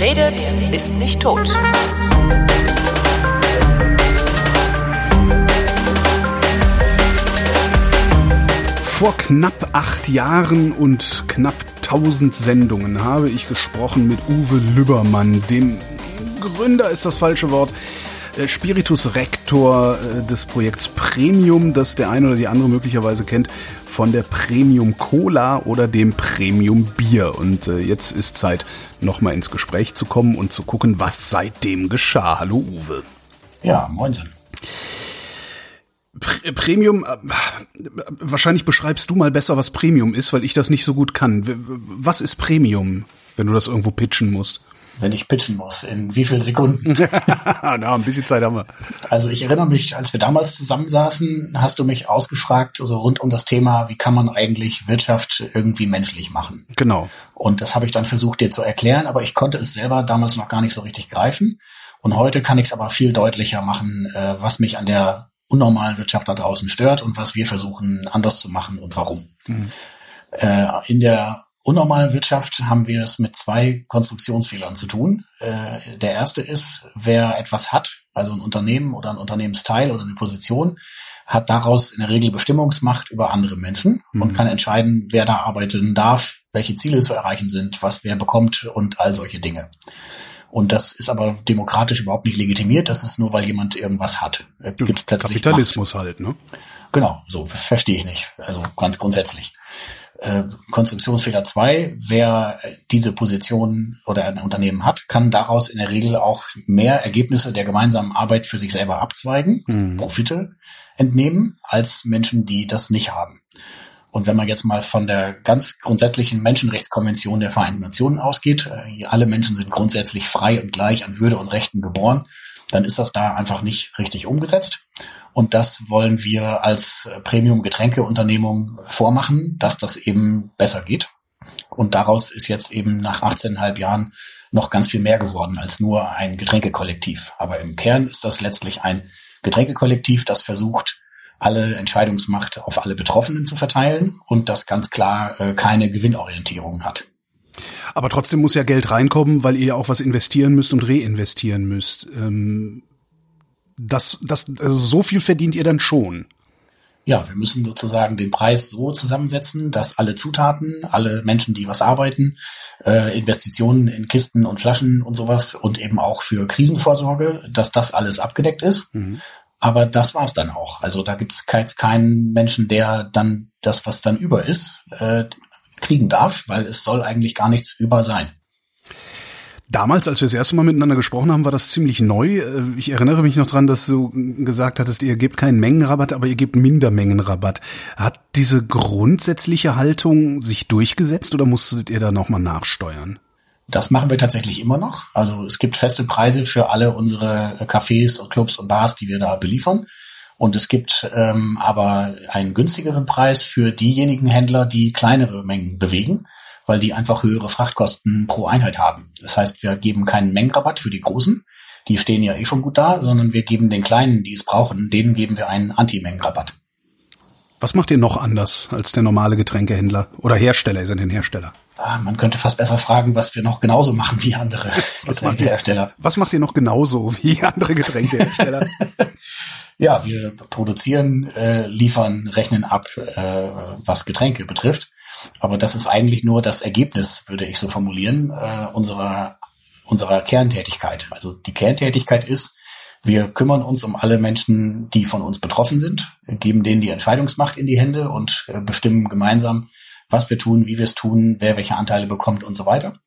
Redet, ist nicht tot. Vor knapp acht Jahren und knapp tausend Sendungen habe ich gesprochen mit Uwe Lübbermann, dem Gründer ist das falsche Wort, Spiritus Rector äh, des Projekts Premium, das der eine oder die andere möglicherweise kennt, von der Premium Cola oder dem Premium Bier. Und äh, jetzt ist Zeit, nochmal ins Gespräch zu kommen und zu gucken, was seitdem geschah. Hallo Uwe. Ja, moinsen. Premium, äh, wahrscheinlich beschreibst du mal besser, was Premium ist, weil ich das nicht so gut kann. Was ist Premium, wenn du das irgendwo pitchen musst? Wenn ich pitchen muss, in wie viel Sekunden? Na, ein bisschen Zeit haben wir. Also ich erinnere mich, als wir damals zusammensaßen, hast du mich ausgefragt, also rund um das Thema, wie kann man eigentlich Wirtschaft irgendwie menschlich machen? Genau. Und das habe ich dann versucht dir zu erklären, aber ich konnte es selber damals noch gar nicht so richtig greifen. Und heute kann ich es aber viel deutlicher machen, äh, was mich an der unnormalen Wirtschaft da draußen stört und was wir versuchen anders zu machen und warum. Mhm. Äh, in der unnormalen Wirtschaft haben wir es mit zwei Konstruktionsfehlern zu tun. Äh, der erste ist, wer etwas hat, also ein Unternehmen oder ein Unternehmensteil oder eine Position, hat daraus in der Regel Bestimmungsmacht über andere Menschen mhm. und kann entscheiden, wer da arbeiten darf, welche Ziele zu erreichen sind, was wer bekommt und all solche Dinge. Und das ist aber demokratisch überhaupt nicht legitimiert. Das ist nur, weil jemand irgendwas hat. Gibt's plötzlich Kapitalismus Macht. halt, ne? Genau, so verstehe ich nicht. Also ganz grundsätzlich. Äh, Konstruktionsfehler zwei: Wer diese Position oder ein Unternehmen hat, kann daraus in der Regel auch mehr Ergebnisse der gemeinsamen Arbeit für sich selber abzweigen, mhm. Profite entnehmen, als Menschen, die das nicht haben. Und wenn man jetzt mal von der ganz grundsätzlichen Menschenrechtskonvention der Vereinten Nationen ausgeht, äh, alle Menschen sind grundsätzlich frei und gleich an Würde und Rechten geboren, dann ist das da einfach nicht richtig umgesetzt. Und das wollen wir als Premium-Getränkeunternehmung vormachen, dass das eben besser geht. Und daraus ist jetzt eben nach 18,5 Jahren noch ganz viel mehr geworden als nur ein Getränkekollektiv. Aber im Kern ist das letztlich ein Getränkekollektiv, das versucht, alle Entscheidungsmacht auf alle Betroffenen zu verteilen und das ganz klar äh, keine Gewinnorientierung hat. Aber trotzdem muss ja Geld reinkommen, weil ihr ja auch was investieren müsst und reinvestieren müsst. Ähm, das, das, also so viel verdient ihr dann schon. Ja, wir müssen sozusagen den Preis so zusammensetzen, dass alle Zutaten, alle Menschen, die was arbeiten, äh, Investitionen in Kisten und Flaschen und sowas und eben auch für Krisenvorsorge, dass das alles abgedeckt ist. Mhm. Aber das war's dann auch. Also da gibt es keinen Menschen, der dann das, was dann über ist, äh, kriegen darf, weil es soll eigentlich gar nichts über sein. Damals, als wir das erste Mal miteinander gesprochen haben, war das ziemlich neu. Äh, ich erinnere mich noch dran, dass du gesagt hattest, ihr gebt keinen Mengenrabatt, aber ihr gebt Mindermengenrabatt. Hat diese grundsätzliche Haltung sich durchgesetzt oder musstet ihr da nochmal nachsteuern? Das machen wir tatsächlich immer noch. Also es gibt feste Preise für alle unsere Cafés und Clubs und Bars, die wir da beliefern. Und es gibt ähm, aber einen günstigeren Preis für diejenigen Händler, die kleinere Mengen bewegen, weil die einfach höhere Frachtkosten pro Einheit haben. Das heißt, wir geben keinen Mengenrabatt für die Großen, die stehen ja eh schon gut da, sondern wir geben den Kleinen, die es brauchen, denen geben wir einen Anti-Mengenrabatt. Was macht ihr noch anders als der normale Getränkehändler oder Hersteller? Ihr seid ein Hersteller. Ah, man könnte fast besser fragen, was wir noch genauso machen wie andere Getränkehersteller. Was macht ihr noch genauso wie andere Getränkehersteller? ja, wir produzieren, äh, liefern, rechnen ab, äh, was Getränke betrifft. Aber das ist eigentlich nur das Ergebnis, würde ich so formulieren, äh, unserer, unserer Kerntätigkeit. Also die Kerntätigkeit ist, wir kümmern uns um alle Menschen, die von uns betroffen sind, geben denen die Entscheidungsmacht in die Hände und äh, bestimmen gemeinsam, was wir tun, wie wir es tun, wer welche Anteile bekommt und so weiter.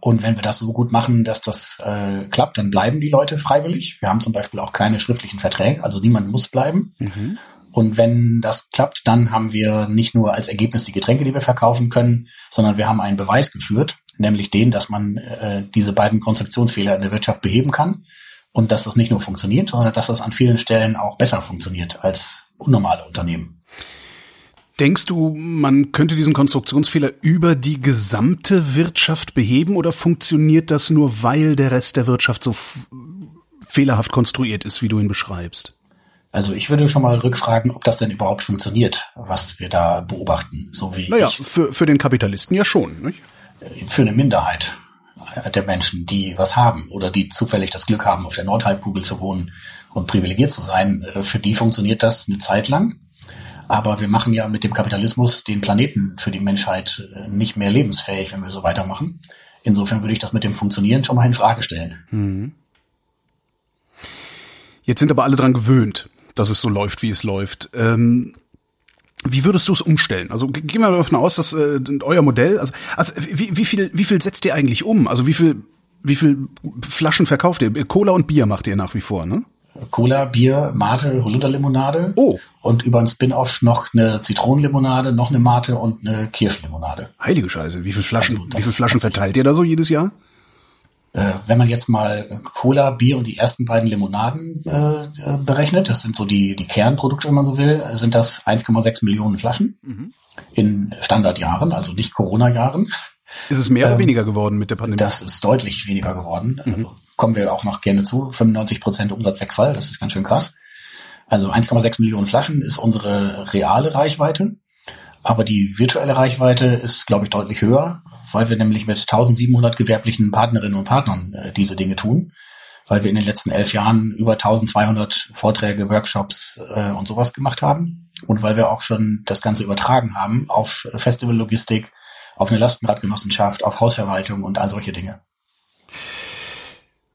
Und wenn wir das so gut machen, dass das äh, klappt, dann bleiben die Leute freiwillig. Wir haben zum Beispiel auch keine schriftlichen Verträge, also niemand muss bleiben. Mhm. Und wenn das klappt, dann haben wir nicht nur als Ergebnis die Getränke, die wir verkaufen können, sondern wir haben einen Beweis geführt, nämlich den, dass man äh, diese beiden Konzeptionsfehler in der Wirtschaft beheben kann und dass das nicht nur funktioniert, sondern dass das an vielen Stellen auch besser funktioniert als unnormale Unternehmen. Denkst du, man könnte diesen Konstruktionsfehler über die gesamte Wirtschaft beheben oder funktioniert das nur, weil der Rest der Wirtschaft so fehlerhaft konstruiert ist, wie du ihn beschreibst? Also ich würde schon mal rückfragen, ob das denn überhaupt funktioniert, was wir da beobachten. So wie naja, für, für den Kapitalisten ja schon. Nicht? Für eine Minderheit. der Menschen, die was haben oder die zufällig das Glück haben, auf der Nordhalbkugel zu wohnen und privilegiert zu sein, äh, für die funktioniert das eine Zeit lang. Aber wir machen ja mit dem Kapitalismus den Planeten für die Menschheit äh, nicht mehr lebensfähig, wenn wir so weitermachen. Insofern würde ich das mit dem Funktionieren schon mal in Frage stellen. Mhm. Jetzt sind aber alle dran gewöhnt, dass es so läuft, wie es läuft. Ähm, wie würdest du es umstellen? Also gehen wir davon aus, dass äh, euer Modell, also, also wie, wie viel, wie viel setzt ihr eigentlich um? Also wie viel, wie viel Flaschen verkauft ihr? Cola und Bier macht ihr nach wie vor, ne? Cola, Bier, Mate, Holunderlimonade. Oh. Und über ein Spin-off noch eine Zitronenlimonade, noch eine Mate und eine Kirschlimonade. Heilige Scheiße, wie viel Flaschen, also wie viel Flaschen verteilt ihr da so jedes Jahr? Äh, wenn man jetzt mal Cola, Bier und die ersten beiden Limonaden äh, berechnet, das sind so die, die Kernprodukte, wenn man so will, sind das 1,6 Millionen Flaschen mhm. in Standardjahren, also nicht Corona-Jahren. Ist es mehr ähm, oder weniger geworden mit der Pandemie? Das ist deutlich weniger geworden. Mhm. Also kommen wir auch noch gerne zu. 95 Prozent Umsatzwegfall, das ist ganz schön krass. Also 1,6 Millionen Flaschen ist unsere reale Reichweite. Aber die virtuelle Reichweite ist, glaube ich, deutlich höher, weil wir nämlich mit 1700 gewerblichen Partnerinnen und Partnern äh, diese Dinge tun, weil wir in den letzten elf Jahren über 1200 Vorträge, Workshops äh, und sowas gemacht haben und weil wir auch schon das Ganze übertragen haben auf Festivallogistik, auf eine Lastenradgenossenschaft, auf Hausverwaltung und all solche Dinge.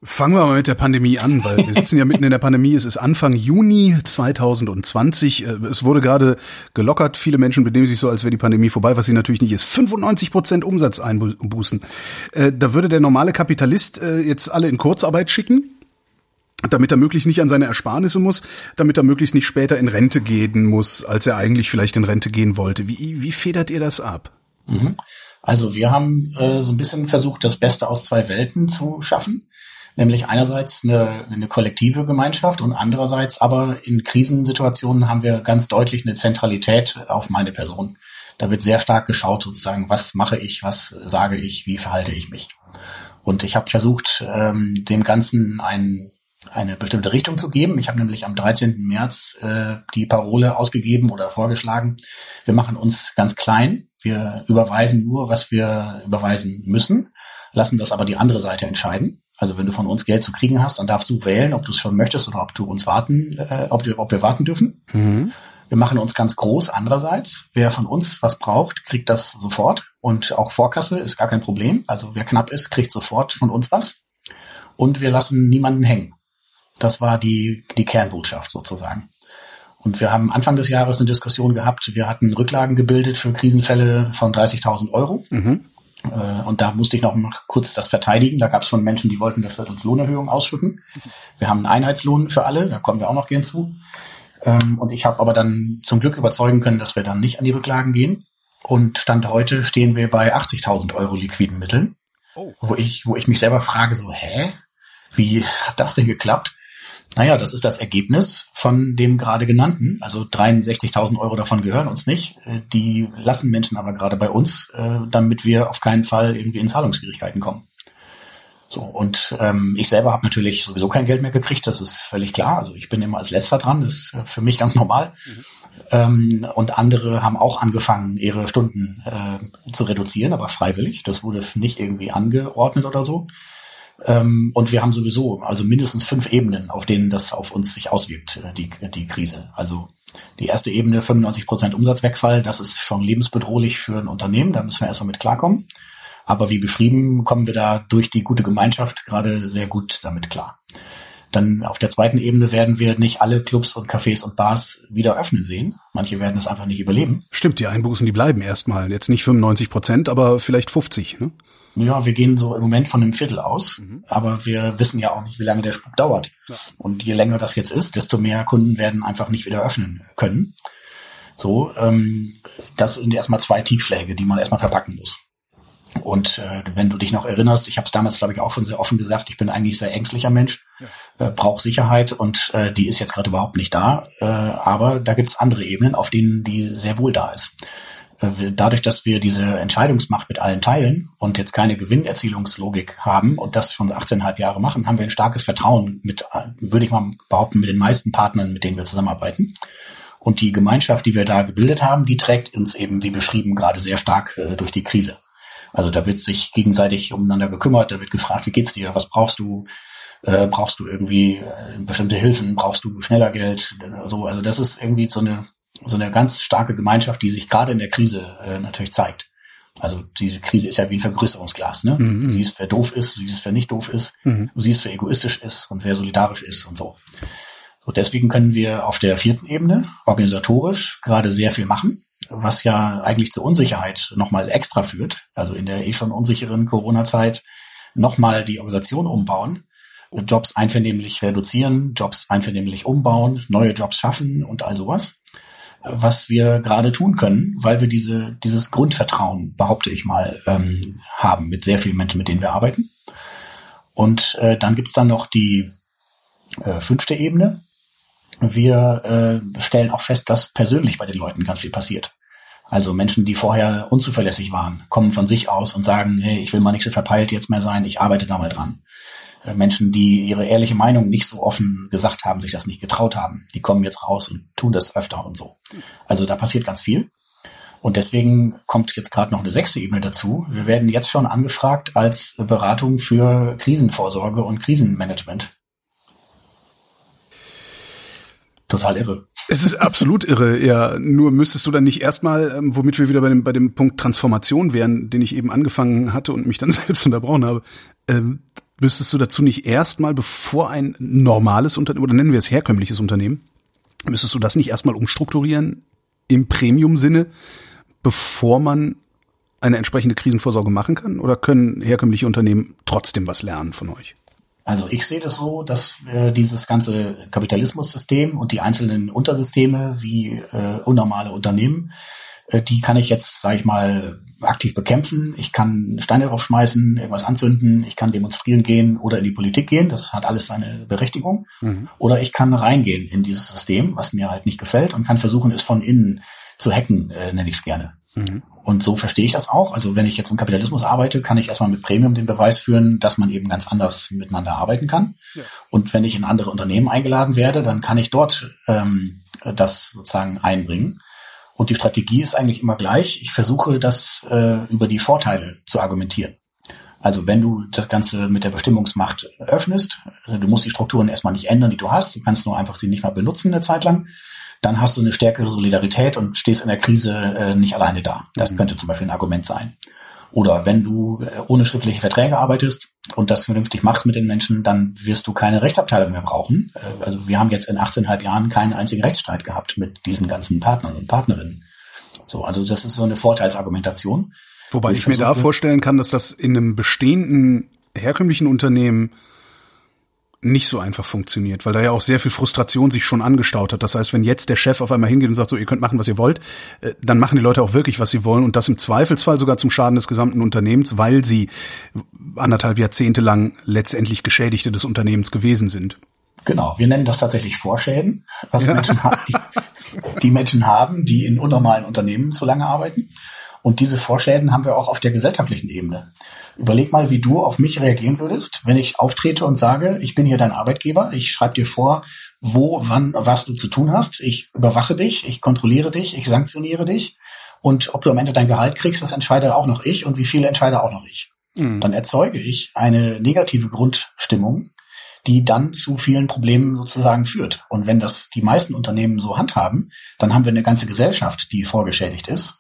Fangen wir mal mit der Pandemie an, weil wir sitzen ja mitten in der Pandemie. Es ist Anfang Juni 2020. Äh, es wurde gerade gelockert. Viele Menschen benehmen sich so, als wäre die Pandemie vorbei, was sie natürlich nicht ist. 95 Prozent Umsatz einbußen. Äh, da würde der normale Kapitalist äh, jetzt alle in Kurzarbeit schicken damit er möglichst nicht an seine Ersparnisse muss, damit er möglichst nicht später in Rente gehen muss, als er eigentlich vielleicht in Rente gehen wollte. Wie, wie federt ihr das ab? Mhm. Also wir haben äh, so ein bisschen versucht, das Beste aus zwei Welten zu schaffen nämlich einerseits eine, eine kollektive Gemeinschaft und andererseits aber in Krisensituationen haben wir ganz deutlich eine Zentralität auf meine Person. Da wird sehr stark geschaut, sozusagen, was mache ich, was sage ich, wie verhalte ich mich. Und ich habe versucht, ähm, dem Ganzen ein, eine bestimmte Richtung zu geben. Ich habe nämlich am 13. März äh, die Parole ausgegeben oder vorgeschlagen, wir machen uns ganz klein, wir überweisen nur, was wir überweisen müssen, lassen das aber die andere Seite entscheiden. Also wenn du von uns Geld zu kriegen hast, dann darfst du wählen, ob du es schon möchtest oder ob du uns warten, äh, ob, du, ob wir warten dürfen. Mhm. Wir machen uns ganz groß. Andererseits, wer von uns was braucht, kriegt das sofort. Und auch Vorkasse ist gar kein Problem. Also wer knapp ist, kriegt sofort von uns was. Und wir lassen niemanden hängen. Das war die, die Kernbotschaft sozusagen. Und wir haben Anfang des Jahres eine Diskussion gehabt. Wir hatten Rücklagen gebildet für Krisenfälle von 30.000 Euro. Mhm. Äh, und da musste ich noch mal kurz das verteidigen. Da gab es schon Menschen, die wollten, dass wir uns Lohnerhöhungen ausschütten. Wir haben einen Einheitslohn für alle, da kommen wir auch noch gern zu. Ähm, und ich habe aber dann zum Glück überzeugen können, dass wir dann nicht an die Rücklagen gehen. Und Stand heute stehen wir bei 80.000 Euro liquiden Mitteln. Oh. Wo ich, wo ich mich selber frage, so, hä? Wie hat das denn geklappt? Naja, das ist das Ergebnis von dem gerade genannten. Also 63.000 Euro davon gehören uns nicht. Äh, die lassen Menschen aber gerade bei uns, äh, damit wir auf keinen Fall irgendwie in Zahlungsschwierigkeiten kommen. So, und ähm, ich selber habe natürlich sowieso kein Geld mehr gekriegt, das ist völlig klar. Also ich bin immer als letzter dran, das ist für mich ganz normal. Mhm. Ähm, und andere haben auch angefangen, ihre Stunden äh, zu reduzieren, aber freiwillig. Das wurde nicht irgendwie angeordnet oder so. Ähm, und wir haben sowieso also mindestens fünf Ebenen, auf denen das auf uns sich auswirkt, äh, die, die Krise. Also die erste Ebene, 95 Prozent Umsatzwegfall, das ist schon lebensbedrohlich für ein Unternehmen, da müssen wir erstmal mit klarkommen. Aber wie beschrieben, kommen wir da durch die gute Gemeinschaft gerade sehr gut damit klar. Dann auf der zweiten Ebene werden wir nicht alle Clubs und Cafés und Bars wieder öffnen sehen. Manche werden es einfach nicht überleben. Stimmt, die Einbußen, die bleiben erstmal. Jetzt nicht 95 Prozent, aber vielleicht 50. Ne? Ja, wir gehen so im Moment von einem Viertel aus, mhm. aber wir wissen ja auch nicht, wie lange der Spuk dauert. Ja. Und je länger das jetzt ist, desto mehr Kunden werden einfach nicht wieder öffnen können. So, ähm, das sind erstmal zwei Tiefschläge, die man erstmal verpacken muss. Und äh, wenn du dich noch erinnerst, ich habe es damals, glaube ich, auch schon sehr offen gesagt, ich bin eigentlich sehr ängstlicher Mensch, ja. äh, brauche Sicherheit und äh, die ist jetzt gerade überhaupt nicht da. Äh, aber da gibt's andere Ebenen, auf denen die sehr wohl da ist. Dadurch, dass wir diese Entscheidungsmacht mit allen teilen und jetzt keine Gewinnerzielungslogik haben und das schon 18,5 Jahre machen, haben wir ein starkes Vertrauen mit, würde ich mal behaupten, mit den meisten Partnern, mit denen wir zusammenarbeiten. Und die Gemeinschaft, die wir da gebildet haben, die trägt uns eben, wie beschrieben, gerade sehr stark äh, durch die Krise. Also da wird sich gegenseitig umeinander gekümmert, da wird gefragt, wie geht's dir, was brauchst du, äh, brauchst du irgendwie äh, bestimmte Hilfen, brauchst du schneller Geld, so. Also das ist irgendwie so eine so eine ganz starke Gemeinschaft, die sich gerade in der Krise äh, natürlich zeigt. Also diese Krise ist ja wie ein Vergrößerungsglas. Ne? Mhm. Du siehst, wer doof ist, du siehst, wer nicht doof ist, mhm. du siehst, wer egoistisch ist und wer solidarisch ist und so. So deswegen können wir auf der vierten Ebene organisatorisch gerade sehr viel machen, was ja eigentlich zur Unsicherheit nochmal extra führt. Also in der eh schon unsicheren Corona-Zeit nochmal die Organisation umbauen, Jobs einvernehmlich reduzieren, Jobs einvernehmlich umbauen, neue Jobs schaffen und all sowas was wir gerade tun können, weil wir diese, dieses Grundvertrauen, behaupte ich mal, ähm, haben mit sehr vielen Menschen, mit denen wir arbeiten. Und äh, dann gibt's dann noch die äh, fünfte Ebene. Wir äh, stellen auch fest, dass persönlich bei den Leuten ganz viel passiert. Also Menschen, die vorher unzuverlässig waren, kommen von sich aus und sagen, hey, ich will mal nicht so verpeilt jetzt mehr sein, ich arbeite da mal dran. Äh, Menschen, die ihre ehrliche Meinung nicht so offen gesagt haben, sich das nicht getraut haben, die kommen jetzt raus und tun das öfter und so. Also da passiert ganz viel. Und deswegen kommt jetzt gerade noch eine sechste Ebene dazu. Wir werden jetzt schon angefragt als Beratung für Krisenvorsorge und Krisenmanagement. Total irre. Es ist absolut irre, ja. Nur müsstest du dann nicht erstmal, ähm, womit wir wieder bei dem, bei dem Punkt Transformation wären, den ich eben angefangen hatte und mich dann selbst unterbrochen habe, ähm, müsstest du dazu nicht erstmal, bevor ein normales Unternehmen, oder nennen wir es herkömmliches Unternehmen, müsstest du das nicht erstmal umstrukturieren im Premium-Sinne, bevor man eine entsprechende Krisenvorsorge machen kann? Oder können herkömmliche Unternehmen trotzdem was lernen von euch? Also ich sehe das so, dass äh, dieses ganze Kapitalismussystem und die einzelnen Untersysteme wie äh, unnormale Unternehmen, äh, die kann ich jetzt, sage ich mal, aktiv bekämpfen, ich kann Steine draufschmeißen, irgendwas anzünden, ich kann demonstrieren gehen oder in die Politik gehen, das hat alles seine Berechtigung. Mhm. Oder ich kann reingehen in dieses System, was mir halt nicht gefällt und kann versuchen, es von innen zu hacken, äh, nenne ich es gerne. Mhm. Und so verstehe ich das auch. Also wenn ich jetzt im Kapitalismus arbeite, kann ich erstmal mit Premium den Beweis führen, dass man eben ganz anders miteinander arbeiten kann. Ja. Und wenn ich in andere Unternehmen eingeladen werde, dann kann ich dort ähm, das sozusagen einbringen. Und die Strategie ist eigentlich immer gleich. Ich versuche das äh, über die Vorteile zu argumentieren. Also wenn du das Ganze mit der Bestimmungsmacht öffnest, du musst die Strukturen erstmal nicht ändern, die du hast, du kannst nur einfach sie nicht mal benutzen eine Zeit lang, dann hast du eine stärkere Solidarität und stehst in der Krise äh, nicht alleine da. Das mhm. könnte zum Beispiel ein Argument sein. Oder wenn du äh, ohne schriftliche Verträge arbeitest und das vernünftig machst mit den Menschen, dann wirst du keine Rechtsabteilung mehr brauchen. Äh, also wir haben jetzt in 18,5 Jahren keinen einzigen Rechtsstreit gehabt mit diesen ganzen Partnern und Partnerinnen. So, also das ist so eine Vorteilsargumentation. Wobei ich, ich mir da vorstellen kann, dass das in einem bestehenden herkömmlichen Unternehmen nicht so einfach funktioniert, weil da ja auch sehr viel Frustration sich schon angestaut hat. Das heißt, wenn jetzt der Chef auf einmal hingeht und sagt, so, ihr könnt machen, was ihr wollt, äh, dann machen die Leute auch wirklich, was sie wollen und das im Zweifelsfall sogar zum Schaden des gesamten Unternehmens, weil sie anderthalb Jahrzehnte lang letztendlich Geschädigte des Unternehmens gewesen sind. Genau, wir nennen das tatsächlich Vorschäden, was ja. Menschen haben, die, die Menschen haben, die in unnormalen Unternehmen zu lange arbeiten. Und diese Vorschäden haben wir auch auf der gesellschaftlichen Ebene. Überleg mal, wie du auf mich reagieren würdest, wenn ich auftrete und sage, ich bin hier dein Arbeitgeber, ich schreibe dir vor, wo, wann, was du zu tun hast, ich überwache dich, ich kontrolliere dich, ich sanktioniere dich und ob du am Ende dein Gehalt kriegst, das entscheide auch noch ich und wie viele entscheide auch noch ich. Mhm. Dann erzeuge ich eine negative Grundstimmung, die dann zu vielen Problemen sozusagen führt. Und wenn das die meisten Unternehmen so handhaben, dann haben wir eine ganze Gesellschaft, die vorgeschädigt ist.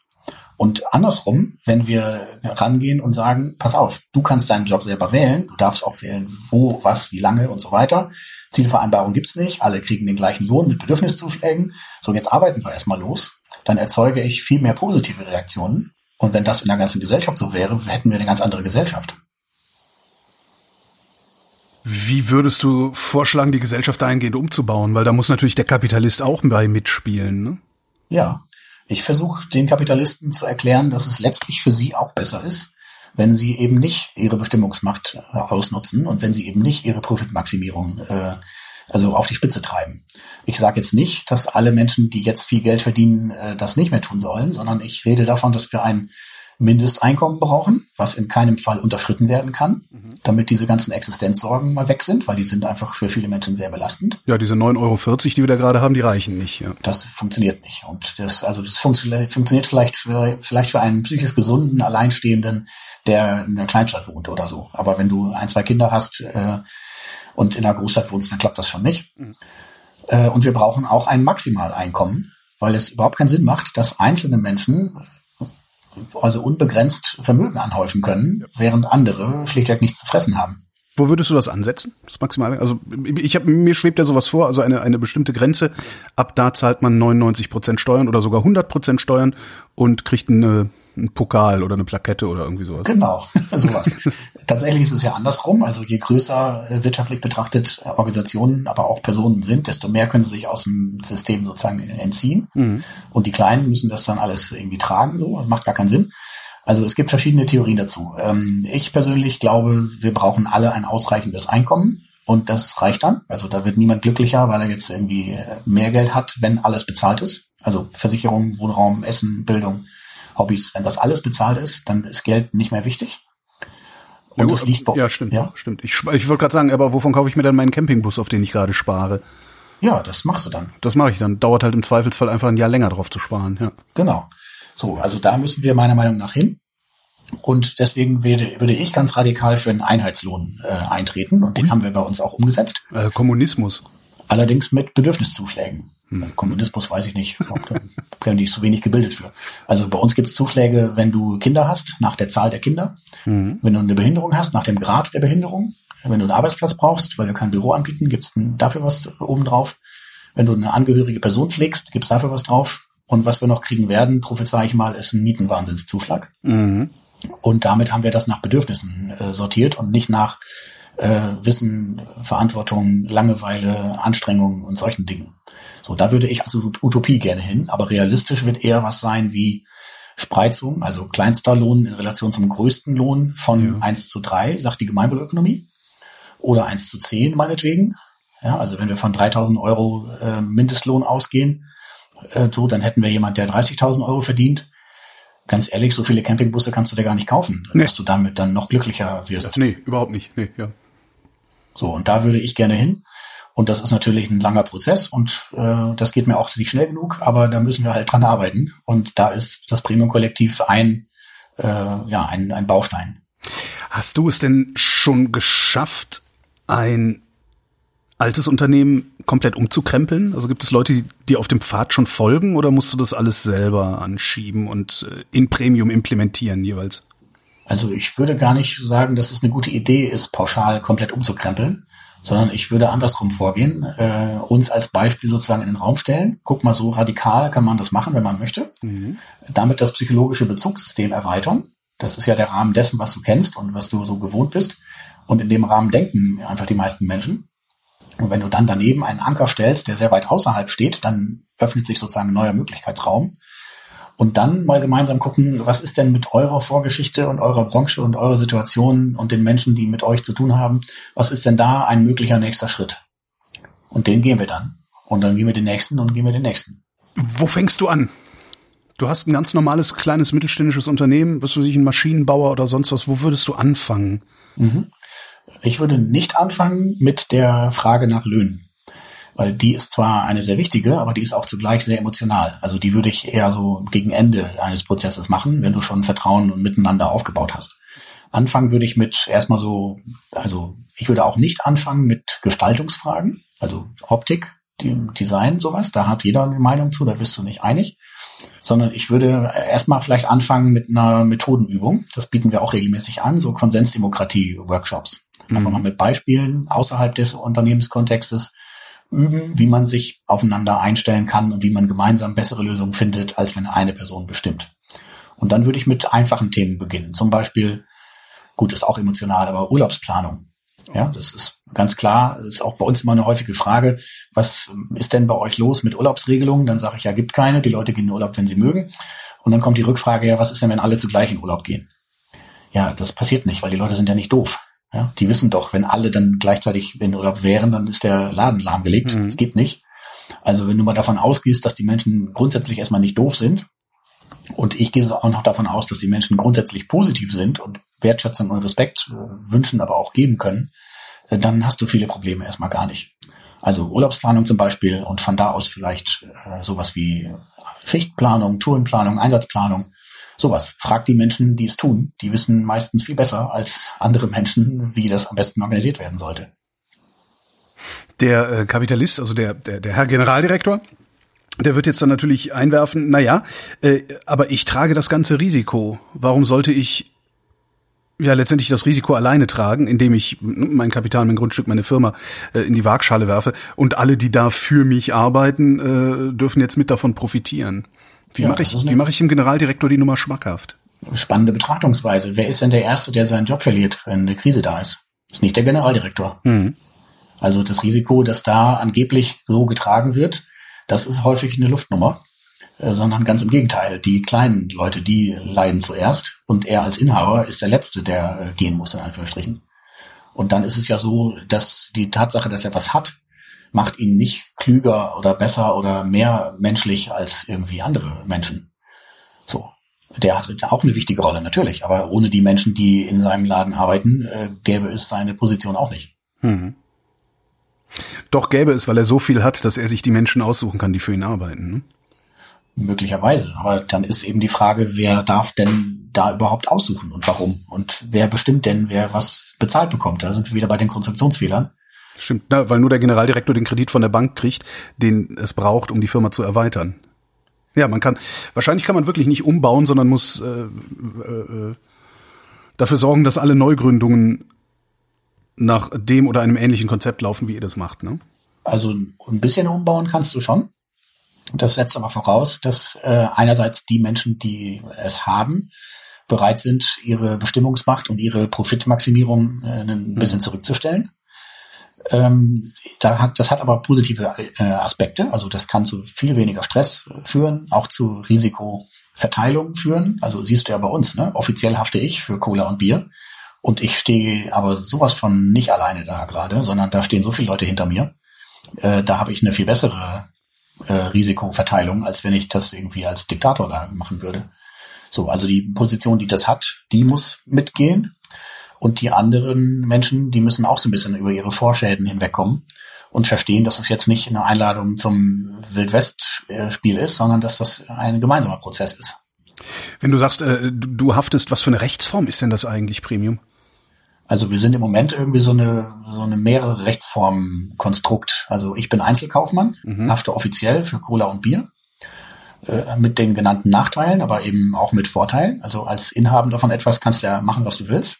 Und andersrum, wenn wir rangehen und sagen, pass auf, du kannst deinen Job selber wählen, du darfst auch wählen, wo, was, wie lange und so weiter. Zielvereinbarung gibt's nicht, alle kriegen den gleichen Lohn mit Bedürfniszuschlägen. So, jetzt arbeiten wir erstmal los. Dann erzeuge ich viel mehr positive Reaktionen. Und wenn das in der ganzen Gesellschaft so wäre, hätten wir eine ganz andere Gesellschaft. Wie würdest du vorschlagen, die Gesellschaft dahingehend umzubauen? Weil da muss natürlich der Kapitalist auch bei mitspielen. Ne? Ja, ich versuche den Kapitalisten zu erklären, dass es letztlich für sie auch besser ist, wenn sie eben nicht ihre Bestimmungsmacht äh, ausnutzen und wenn sie eben nicht ihre Profitmaximierung äh, also auf die Spitze treiben. Ich sage jetzt nicht, dass alle Menschen, die jetzt viel Geld verdienen, äh, das nicht mehr tun sollen, sondern ich rede davon, dass wir ein Mindesteinkommen brauchen, was in keinem Fall unterschritten werden kann, mhm. damit diese ganzen Existenzsorgen mal weg sind, weil die sind einfach für viele Menschen sehr belastend. Ja, diese 9,40 Euro, die wir da gerade haben, die reichen nicht. Ja. Das funktioniert nicht. Und das, also das funktioniert, funktioniert vielleicht für, vielleicht für einen psychisch gesunden, alleinstehenden, der in der Kleinstadt wohnt oder so. Aber wenn du ein, zwei Kinder hast äh, und in einer Großstadt wohnst, dann klappt das schon nicht. Mhm. Äh, und wir brauchen auch ein Maximaleinkommen, weil es überhaupt keinen Sinn macht, dass einzelne Menschen also unbegrenzt Vermögen anhäufen können, während andere schlichtweg nichts zu fressen haben. Wo würdest du das ansetzen? Das Maximal? Also ich habe mir schwebt ja sowas vor, also eine eine bestimmte Grenze. Ab da zahlt man 99 Prozent Steuern oder sogar 100 Prozent Steuern und kriegt eine, einen Pokal oder eine Plakette oder irgendwie sowas. Genau, sowas. Tatsächlich ist es ja andersrum. Also je größer äh, wirtschaftlich betrachtet Organisationen, aber auch Personen sind, desto mehr können sie sich aus dem System sozusagen entziehen. Mhm. Und die Kleinen müssen das dann alles irgendwie tragen. So, das macht gar keinen Sinn. Also es gibt verschiedene Theorien dazu. Ähm, ich persönlich glaube, wir brauchen alle ein ausreichendes Einkommen und das reicht dann. Also da wird niemand glücklicher, weil er jetzt irgendwie äh, mehr Geld hat, wenn alles bezahlt ist. Also Versicherung, Wohnraum, Essen, Bildung, Hobbys. Wenn das alles bezahlt ist, dann ist Geld nicht mehr wichtig. Und ja, liegt ja, stimmt, ja, stimmt. Ich, ich wollte gerade sagen, aber wovon kaufe ich mir dann meinen Campingbus, auf den ich gerade spare? Ja, das machst du dann. Das mache ich dann. Dauert halt im Zweifelsfall einfach ein Jahr länger drauf zu sparen, ja. Genau. So, also da müssen wir meiner Meinung nach hin. Und deswegen würde, würde ich ganz radikal für einen Einheitslohn äh, eintreten. Und den Ui. haben wir bei uns auch umgesetzt. Äh, Kommunismus. Allerdings mit Bedürfniszuschlägen. Hm. Kommunismus weiß ich nicht. Da bin ich so wenig gebildet für. Also bei uns gibt es Zuschläge, wenn du Kinder hast, nach der Zahl der Kinder. Mhm. Wenn du eine Behinderung hast, nach dem Grad der Behinderung. Wenn du einen Arbeitsplatz brauchst, weil wir kein Büro anbieten, gibt es dafür was obendrauf. Wenn du eine angehörige Person pflegst, gibt es dafür was drauf. Und was wir noch kriegen werden, prophezei ich mal, ist ein Mietenwahnsinnszuschlag. Mhm. Und damit haben wir das nach Bedürfnissen äh, sortiert und nicht nach äh, Wissen, Verantwortung, Langeweile, Anstrengungen und solchen Dingen. So, da würde ich also Utopie gerne hin, aber realistisch wird eher was sein wie Spreizung, also kleinster Lohn in Relation zum größten Lohn von ja. 1 zu 3, sagt die Gemeinwohlökonomie. Oder 1 zu 10 meinetwegen. Ja, also wenn wir von 3000 Euro äh, Mindestlohn ausgehen, äh, so, dann hätten wir jemand, der 30.000 Euro verdient. Ganz ehrlich, so viele Campingbusse kannst du dir gar nicht kaufen, nee. dass du damit dann noch glücklicher wirst. Nee, überhaupt nicht. Nee, ja. So, und da würde ich gerne hin. Und das ist natürlich ein langer Prozess und äh, das geht mir auch nicht schnell genug, aber da müssen wir halt dran arbeiten. Und da ist das Premium-Kollektiv ein, äh, ja, ein, ein Baustein. Hast du es denn schon geschafft, ein altes Unternehmen komplett umzukrempeln? Also gibt es Leute, die, die auf dem Pfad schon folgen oder musst du das alles selber anschieben und äh, in Premium implementieren jeweils? Also ich würde gar nicht sagen, dass es eine gute Idee ist, pauschal komplett umzukrempeln, sondern ich würde andersrum vorgehen, äh, uns als Beispiel sozusagen in den Raum stellen. Guck mal, so radikal kann man das machen, wenn man möchte. Mhm. Damit das psychologische Bezugssystem erweitern. Das ist ja der Rahmen dessen, was du kennst und was du so gewohnt bist. Und in dem Rahmen denken einfach die meisten Menschen. Und wenn du dann daneben einen Anker stellst, der sehr weit außerhalb steht, dann öffnet sich sozusagen ein neuer Möglichkeitsraum. Und dann mal gemeinsam gucken, was ist denn mit eurer Vorgeschichte und eurer Branche und eurer Situation und den Menschen, die mit euch zu tun haben, was ist denn da ein möglicher nächster Schritt? Und den gehen wir dann. Und dann gehen wir den nächsten und gehen wir den nächsten. Wo fängst du an? Du hast ein ganz normales kleines mittelständisches Unternehmen, bist du sich ein Maschinenbauer oder sonst was, wo würdest du anfangen? Mhm. Ich würde nicht anfangen mit der Frage nach Löhnen. Weil die ist zwar eine sehr wichtige, aber die ist auch zugleich sehr emotional. Also die würde ich eher so gegen Ende eines Prozesses machen, wenn du schon Vertrauen und Miteinander aufgebaut hast. Anfangen würde ich mit erstmal so, also ich würde auch nicht anfangen mit Gestaltungsfragen, also Optik, Design, sowas. Da hat jeder eine Meinung zu, da bist du nicht einig. Sondern ich würde erstmal vielleicht anfangen mit einer Methodenübung. Das bieten wir auch regelmäßig an, so Konsensdemokratie-Workshops. Einfach mal mit Beispielen außerhalb des Unternehmenskontextes üben, wie man sich aufeinander einstellen kann und wie man gemeinsam bessere Lösungen findet, als wenn eine Person bestimmt. Und dann würde ich mit einfachen Themen beginnen. Zum Beispiel, gut, ist auch emotional, aber Urlaubsplanung. Ja, das ist ganz klar, ist auch bei uns immer eine häufige Frage, was ist denn bei euch los mit Urlaubsregelungen? Dann sage ich, ja, gibt keine, die Leute gehen in Urlaub, wenn sie mögen. Und dann kommt die Rückfrage, ja, was ist denn, wenn alle zugleich in Urlaub gehen? Ja, das passiert nicht, weil die Leute sind ja nicht doof. Ja, die wissen doch, wenn alle dann gleichzeitig in Urlaub wären, dann ist der Laden lahmgelegt. Mhm. Das geht nicht. Also wenn du mal davon ausgehst, dass die Menschen grundsätzlich erstmal nicht doof sind, und ich gehe auch noch davon aus, dass die Menschen grundsätzlich positiv sind und Wertschätzung und Respekt äh, wünschen, aber auch geben können, äh, dann hast du viele Probleme erstmal gar nicht. Also Urlaubsplanung zum Beispiel und von da aus vielleicht äh, sowas wie Schichtplanung, Tourenplanung, Einsatzplanung Sowas. Fragt die Menschen, die es tun. Die wissen meistens viel besser als andere Menschen, wie das am besten organisiert werden sollte. Der äh, Kapitalist, also der, der, der Herr Generaldirektor, der wird jetzt dann natürlich einwerfen, naja, äh, aber ich trage das ganze Risiko. Warum sollte ich ja letztendlich das Risiko alleine tragen, indem ich mein Kapital, mein Grundstück, meine Firma äh, in die Waagschale werfe und alle, die da für mich arbeiten, äh, dürfen jetzt mit davon profitieren. Wie ja, mache ich, wie mache ich dem Generaldirektor die Nummer schmackhaft? Spannende Betrachtungsweise. Wer ist denn der Erste, der seinen Job verliert, wenn eine Krise da ist? Ist nicht der Generaldirektor. Mhm. Also das Risiko, das da angeblich so getragen wird, das ist häufig eine Luftnummer. Äh, sondern ganz im Gegenteil. Die kleinen Leute, die leiden zuerst und er als Inhaber ist der Letzte, der äh, gehen muss, in Anführungsstrichen. Und dann ist es ja so, dass die Tatsache, dass er was hat, macht ihn nicht klüger oder besser oder mehr menschlich als irgendwie andere Menschen. So. Der hat auch eine wichtige Rolle, natürlich, aber ohne die Menschen, die in seinem Laden arbeiten, äh, gäbe es seine Position auch nicht. Mhm. Doch gäbe es, weil er so viel hat, dass er sich die Menschen aussuchen kann, die für ihn arbeiten. Ne? Möglicherweise. Aber dann ist eben die Frage, wer darf denn da überhaupt aussuchen und warum? Und wer bestimmt denn, wer was bezahlt bekommt? Da sind wir wieder bei den Konzeptionsfehlern. Stimmt, na, weil nur der Generaldirektor den Kredit von der Bank kriegt, den es braucht, um die Firma zu erweitern. Ja, man kann, wahrscheinlich kann man wirklich nicht umbauen, sondern muss äh, äh, dafür sorgen, dass alle Neugründungen nach dem oder einem ähnlichen Konzept laufen, wie ihr das macht, ne? Also ein bisschen umbauen kannst du schon. Das setzt aber voraus, dass äh, einerseits die Menschen, die es haben, bereit sind, ihre Bestimmungsmacht und ihre Profitmaximierung äh, ein bisschen mhm. zurückzustellen. Ähm, da hat, das hat aber positive äh, Aspekte. Also das kann zu viel weniger Stress führen, auch zu Risikoverteilung führen. Also siehst du ja bei uns, ne? offiziell hafte ich für Cola und Bier. Und ich stehe aber sowas von nicht alleine da gerade, sondern da stehen so viele Leute hinter mir. Äh, da habe ich eine viel bessere äh, Risikoverteilung, als wenn ich das irgendwie als Diktator da machen würde. So, also die Position, die das hat, die muss mitgehen. Und die anderen Menschen, die müssen auch so ein bisschen über ihre Vorschäden hinwegkommen und verstehen, dass es jetzt nicht eine Einladung zum Wildwest-Spiel ist, sondern dass das ein gemeinsamer Prozess ist. Wenn du sagst, äh, du haftest, was für eine Rechtsform ist denn das eigentlich, Premium? Also wir sind im Moment irgendwie so eine, so eine mehrere Rechtsformen-Konstrukt. Also ich bin Einzelkaufmann, mhm. hafte offiziell für Cola und Bier äh, mit den genannten Nachteilen, aber eben auch mit Vorteilen. Also als Inhaber von etwas kannst du ja machen, was du willst.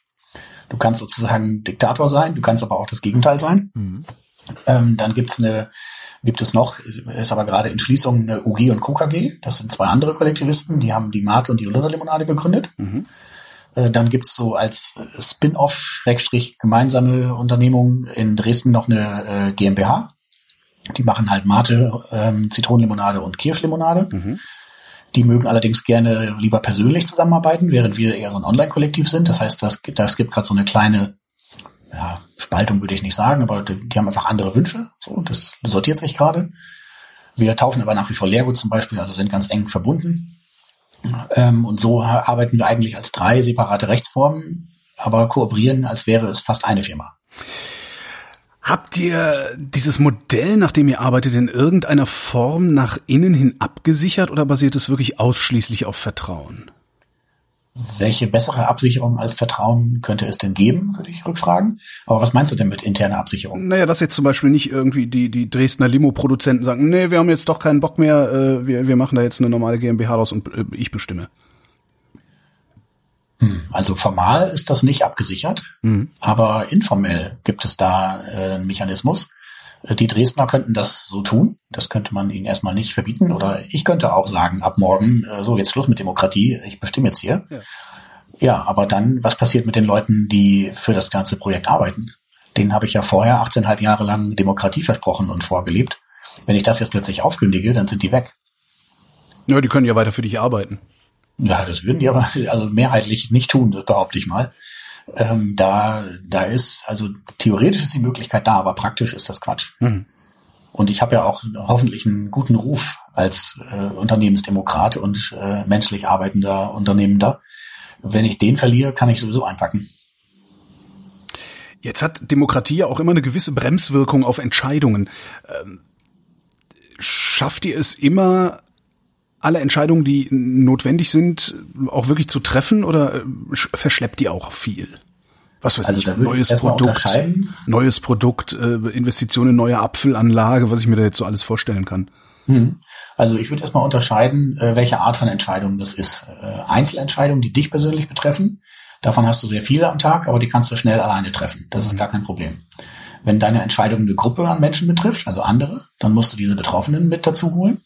Du kannst sozusagen Diktator sein, du kannst aber auch das Gegenteil sein. Mhm. Ähm, dann gibt's eine, gibt es noch, ist aber gerade in Schließung eine UG und KKG. Das sind zwei andere Kollektivisten, die haben die Mate und die Limonade gegründet. Mhm. Äh, dann gibt's so als Spin-off, Schrägstrich, gemeinsame Unternehmung in Dresden noch eine äh, GmbH. Die machen halt Mate, ähm, Zitronenlimonade und Kirschlimonade. Mhm. Die mögen allerdings gerne lieber persönlich zusammenarbeiten, während wir eher so ein Online-Kollektiv sind. Das heißt, das, das gibt gerade so eine kleine ja, Spaltung, würde ich nicht sagen, aber die, die haben einfach andere Wünsche. So, das sortiert sich gerade. Wir tauschen aber nach wie vor Leergut zum Beispiel, also sind ganz eng verbunden. Ähm, und so arbeiten wir eigentlich als drei separate Rechtsformen, aber kooperieren, als wäre es fast eine Firma. Habt ihr dieses Modell, nach dem ihr arbeitet, in irgendeiner Form nach innen hin abgesichert oder basiert es wirklich ausschließlich auf Vertrauen? Welche bessere Absicherung als Vertrauen könnte es denn geben, würde ich rückfragen. Aber was meinst du denn mit interner Absicherung? Naja, dass jetzt zum Beispiel nicht irgendwie die, die Dresdner Limo-Produzenten sagen, nee, wir haben jetzt doch keinen Bock mehr, äh, wir, wir machen da jetzt eine normale GmbH raus und äh, ich bestimme. Hm, also formal ist das nicht abgesichert, mhm. aber informell gibt es da äh, einen Mechanismus. Die Dresdner könnten das so tun. Das könnte man ihnen erstmal nicht verbieten. Oder ich könnte auch sagen, ab morgen, äh, so jetzt Schluss mit Demokratie, ich bestimme jetzt hier. Ja. ja, aber dann, was passiert mit den Leuten, die für das ganze Projekt arbeiten? Denen habe ich ja vorher 18,5 Jahre lang Demokratie versprochen und vorgelebt. Wenn ich das jetzt plötzlich aufkündige, dann sind die weg. Ja, die können ja weiter für dich arbeiten. Ja, das würden die aber also mehrheitlich nicht tun, behaupte ich mal. Ähm, da, da ist, also theoretisch ist die Möglichkeit da, aber praktisch ist das Quatsch. Mhm. Und ich habe ja auch hoffentlich einen guten Ruf als äh, Unternehmensdemokrat und äh, menschlich arbeitender Unternehmender. Wenn ich den verliere, kann ich sowieso einpacken. Jetzt hat Demokratie ja auch immer eine gewisse Bremswirkung auf Entscheidungen. Ähm, schafft ihr es immer, alle Entscheidungen, die notwendig sind, auch wirklich zu treffen oder äh, verschleppt die auch viel? Was weiß Also ich, neues Produkt, neues Produkt, äh, Investitionen in neue Apfelanlage, was ich mir da jetzt so alles vorstellen kann. Also ich würde erstmal unterscheiden, äh, welche Art von Entscheidung das ist. Äh, Einzelentscheidungen, die dich persönlich betreffen, davon hast du sehr viele am Tag, aber die kannst du schnell alleine treffen. Das ist gar kein Problem. Wenn deine Entscheidung eine Gruppe an Menschen betrifft, also andere, dann musst du diese Betroffenen mit dazu holen.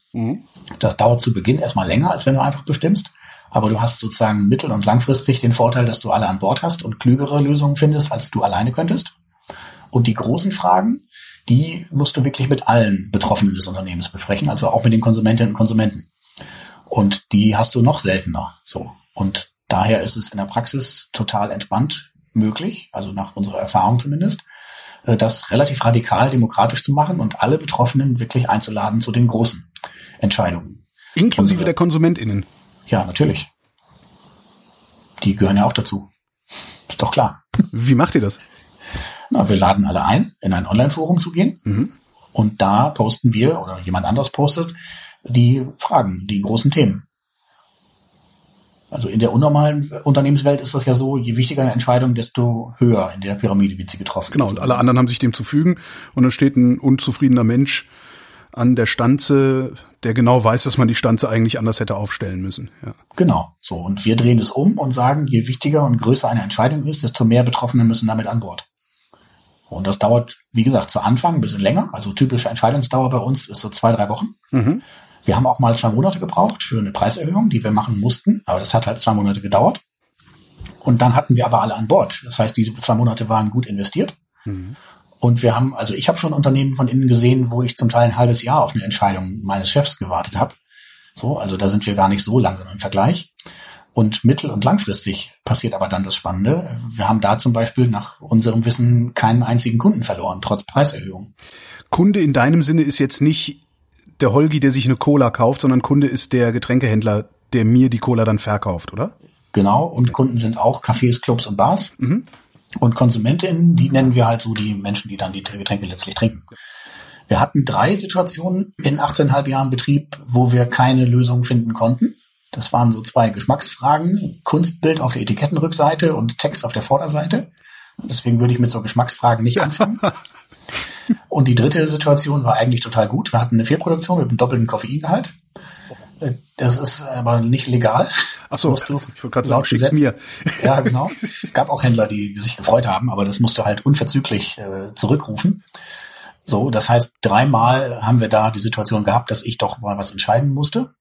Das dauert zu Beginn erstmal länger, als wenn du einfach bestimmst. Aber du hast sozusagen mittel- und langfristig den Vorteil, dass du alle an Bord hast und klügere Lösungen findest, als du alleine könntest. Und die großen Fragen, die musst du wirklich mit allen Betroffenen des Unternehmens besprechen, also auch mit den Konsumentinnen und Konsumenten. Und die hast du noch seltener. So. Und daher ist es in der Praxis total entspannt möglich, also nach unserer Erfahrung zumindest, äh, das relativ radikal demokratisch zu machen und alle Betroffenen wirklich einzuladen zu den großen Entscheidungen. Inklusive Unsere- der KonsumentInnen. Ja, natürlich. Die gehören ja auch dazu. Ist doch klar. Wie macht ihr das? Na, wir laden alle ein, in ein Online-Forum zu gehen. Und da posten wir oder jemand anderes postet die Fragen, die großen Themen. Also in der unnormalen Unternehmenswelt ist das ja so, je wichtiger eine Entscheidung, desto höher in der Pyramide wird sie getroffen. Genau, und alle anderen haben sich dem zu fügen und dann steht ein unzufriedener Mensch an der Stanze, der genau weiß, dass man die Stanze eigentlich anders hätte aufstellen müssen. Ja. Genau. So. Und wir drehen es um und sagen, je wichtiger und größer eine Entscheidung ist, desto mehr Betroffene müssen damit an Bord. Und das dauert, wie gesagt, zu Anfang ein bisschen länger. Also typische Entscheidungsdauer bei uns ist so zwei, drei Wochen. Wir haben auch mal zwei Monate gebraucht für eine Preiserhöhung, die wir machen mussten. Aber das hat halt zwei Monate gedauert. Und dann hatten wir aber alle an Bord. Das heißt, diese zwei Monate waren gut investiert. Und wir haben, also ich habe schon Unternehmen von innen gesehen, wo ich zum Teil ein halbes Jahr auf eine Entscheidung meines Chefs gewartet habe. So, also da sind wir gar nicht so lange im Vergleich. Und mittel- und langfristig passiert aber dann das Spannende. Wir haben da zum Beispiel nach unserem Wissen keinen einzigen Kunden verloren, trotz Preiserhöhung. Kunde in deinem Sinne ist jetzt nicht der Holgi, der sich eine Cola kauft, sondern Kunde ist der Getränkehändler, der mir die Cola dann verkauft, oder? Genau. Und Kunden sind auch Cafés, Clubs und Bars. Und Konsumentinnen, die nennen wir halt so die Menschen, die dann die Getränke letztlich trinken. Wir hatten drei Situationen in 18,5 Jahren Betrieb, wo wir keine Lösung finden konnten. Das waren so zwei Geschmacksfragen, Kunstbild auf der Etikettenrückseite und Text auf der Vorderseite. Deswegen würde ich mit so Geschmacksfragen nicht anfangen. Und die dritte Situation war eigentlich total gut. Wir hatten eine Fehlproduktion mit einem doppelten Koffeingehalt. Äh, Das ist aber nicht legal. Ach so, Musst du ich wollte gerade sagen, Gesetz- mir. Ja, genau. Es gab auch Händler, die sich gefreut haben, aber das musst du halt unverzüglich äh, zurückrufen. So, das heißt, dreimal haben wir da die Situation gehabt, dass ich doch mal was entscheiden musste.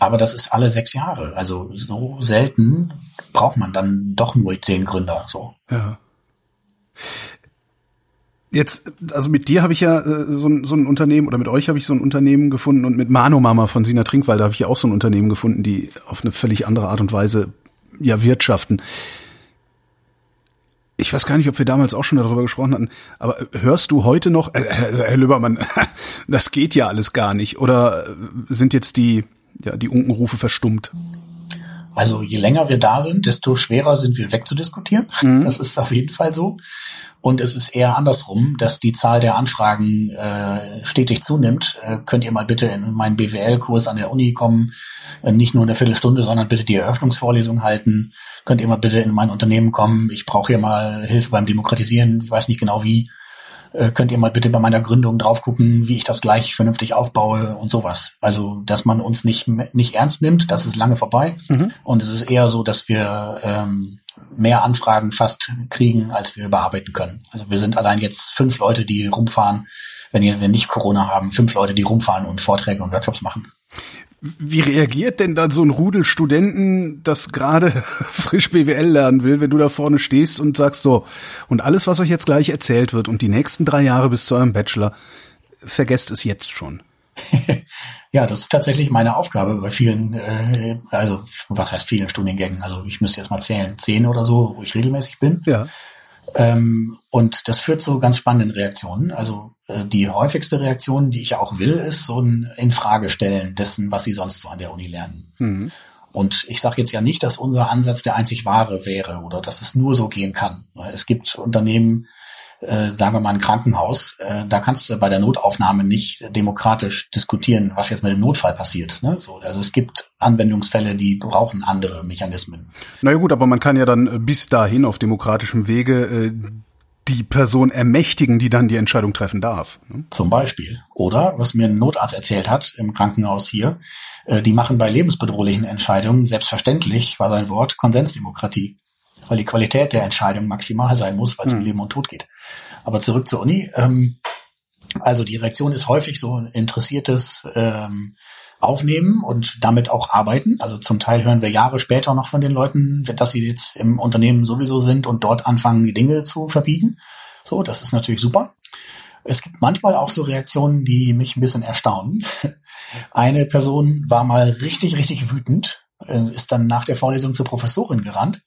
Aber das ist alle sechs Jahre. Also so selten braucht man dann doch nur den Gründer. So. Ja. Jetzt, also mit dir habe ich ja äh, so, ein, so ein Unternehmen oder mit euch habe ich so ein Unternehmen gefunden und mit Mano Mama von Sina Trinkwalder habe ich ja auch so ein Unternehmen gefunden, die auf eine völlig andere Art und Weise ja wirtschaften. Ich weiß gar nicht, ob wir damals auch schon darüber gesprochen hatten, aber hörst du heute noch, äh, Herr Herr Lübbermann, das geht ja alles gar nicht, oder äh, sind jetzt die, ja, die Unkenrufe verstummt? Also je länger wir da sind, desto schwerer sind wir wegzudiskutieren. Das ist auf jeden Fall so. Und es ist eher andersrum, dass die Zahl der Anfragen äh, stetig zunimmt. Äh, könnt ihr mal bitte in meinen BWL-Kurs an der Uni kommen? Äh, nicht nur eine Viertelstunde, sondern bitte die Eröffnungsvorlesung halten. Könnt ihr mal bitte in mein Unternehmen kommen? Ich brauche hier mal Hilfe beim Demokratisieren. Ich weiß nicht genau wie. Äh, könnt ihr mal bitte bei meiner Gründung drauf gucken, wie ich das gleich vernünftig aufbaue und sowas. Also, dass man uns nicht, nicht ernst nimmt, das ist lange vorbei. Und es ist eher so, dass wir ähm, mehr Anfragen fast kriegen, als wir bearbeiten können. Also wir sind allein jetzt fünf Leute, die rumfahren, wenn wir nicht Corona haben, fünf Leute, die rumfahren und Vorträge und Workshops machen. Wie reagiert denn dann so ein Rudel Studenten, das gerade frisch BWL lernen will, wenn du da vorne stehst und sagst so, und alles, was euch jetzt gleich erzählt wird und die nächsten drei Jahre bis zu eurem Bachelor, vergesst es jetzt schon. Ja, das ist tatsächlich meine Aufgabe bei vielen, äh, also was heißt vielen Studiengängen? Also ich müsste jetzt mal zählen, zehn oder so, wo ich regelmäßig bin. Ja. Ähm, und das führt zu ganz spannenden Reaktionen. Also die häufigste Reaktion, die ich auch will, ist so ein Infragestellen dessen, was sie sonst so an der Uni lernen. Und ich sage jetzt ja nicht, dass unser Ansatz der einzig wahre wäre oder dass es nur so gehen kann. Es gibt Unternehmen, äh, sagen wir mal ein Krankenhaus, äh, da kannst du bei der Notaufnahme nicht demokratisch diskutieren, was jetzt mit dem Notfall passiert. Ne? So, also es gibt Anwendungsfälle, die brauchen andere Mechanismen. Na ja gut, aber man kann ja dann bis dahin auf demokratischem Wege äh, die Person ermächtigen, die dann die Entscheidung treffen darf. Ne? Zum Beispiel. Oder, was mir ein Notarzt erzählt hat im Krankenhaus hier, äh, die machen bei lebensbedrohlichen Entscheidungen selbstverständlich, war sein Wort, Konsensdemokratie weil die Qualität der Entscheidung maximal sein muss, weil es mhm. um Leben und Tod geht. Aber zurück zur Uni. Ähm, also die Reaktion ist häufig so ein interessiertes ähm, Aufnehmen und damit auch arbeiten. Also zum Teil hören wir Jahre später noch von den Leuten, dass sie jetzt im Unternehmen sowieso sind und dort anfangen, die Dinge zu verbiegen. So, das ist natürlich super. Es gibt manchmal auch so Reaktionen, die mich ein bisschen erstaunen. Eine Person war mal richtig, richtig wütend, äh, ist dann nach der Vorlesung zur Professorin gerannt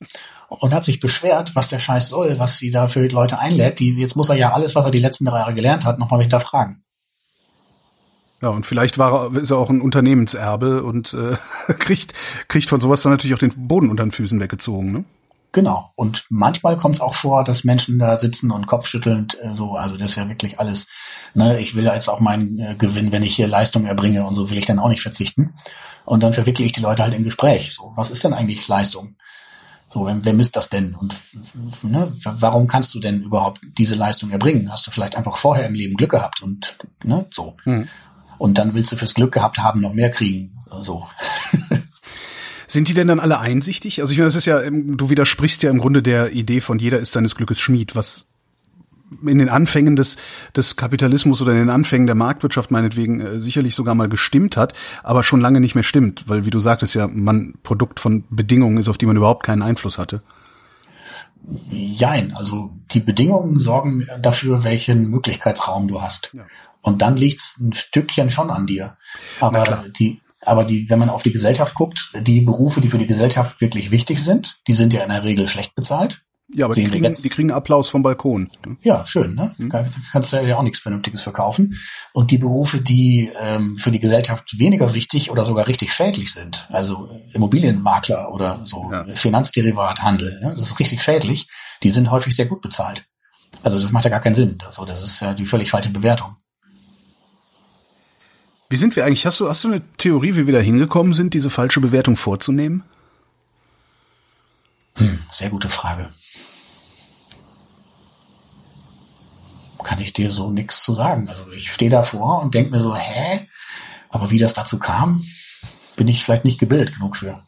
und hat sich beschwert, was der Scheiß soll, was sie da für Leute einlädt. Die, jetzt muss er ja alles, was er die letzten drei Jahre gelernt hat, nochmal hinterfragen. Ja, und vielleicht war er, ist er auch ein Unternehmenserbe und äh, kriegt, kriegt von sowas dann natürlich auch den Boden unter den Füßen weggezogen, ne? Genau. Und manchmal kommt es auch vor, dass Menschen da sitzen und kopfschüttelnd äh, so, also das ist ja wirklich alles, ne, ich will jetzt auch meinen äh, Gewinn, wenn ich hier Leistung erbringe und so will ich dann auch nicht verzichten. Und dann verwickle ich die Leute halt in Gespräch. So, was ist denn eigentlich Leistung? So, wer, wer misst das denn? Und ne, warum kannst du denn überhaupt diese Leistung erbringen? Hast du vielleicht einfach vorher im Leben Glück gehabt und ne, so. Mhm. Und dann willst du fürs Glück gehabt haben noch mehr kriegen. So. Sind die denn dann alle einsichtig? Also ich meine, das ist ja, du widersprichst ja im Grunde der Idee von jeder ist seines Glückes Schmied, was in den Anfängen des, des Kapitalismus oder in den Anfängen der Marktwirtschaft meinetwegen äh, sicherlich sogar mal gestimmt hat, aber schon lange nicht mehr stimmt, weil wie du sagtest ja, man Produkt von Bedingungen ist, auf die man überhaupt keinen Einfluss hatte. Jein, also die Bedingungen sorgen dafür, welchen Möglichkeitsraum du hast. Ja. Und dann liegt's ein Stückchen schon an dir. Aber die, aber die, wenn man auf die Gesellschaft guckt, die Berufe, die für die Gesellschaft wirklich wichtig sind, die sind ja in der Regel schlecht bezahlt. Ja, aber die kriegen, die kriegen Applaus vom Balkon. Ja, schön, ne? Hm. Kannst du ja auch nichts Vernünftiges verkaufen. Und die Berufe, die ähm, für die Gesellschaft weniger wichtig oder sogar richtig schädlich sind, also Immobilienmakler oder so ja. Finanzderivathandel, ne? das ist richtig schädlich, die sind häufig sehr gut bezahlt. Also das macht ja gar keinen Sinn. Also das ist ja die völlig falsche Bewertung. Wie sind wir eigentlich? Hast du, hast du eine Theorie, wie wir da hingekommen sind, diese falsche Bewertung vorzunehmen? Hm, sehr gute Frage. kann ich dir so nichts zu sagen. Also ich stehe davor und denke mir so, hä? Aber wie das dazu kam, bin ich vielleicht nicht gebildet genug für.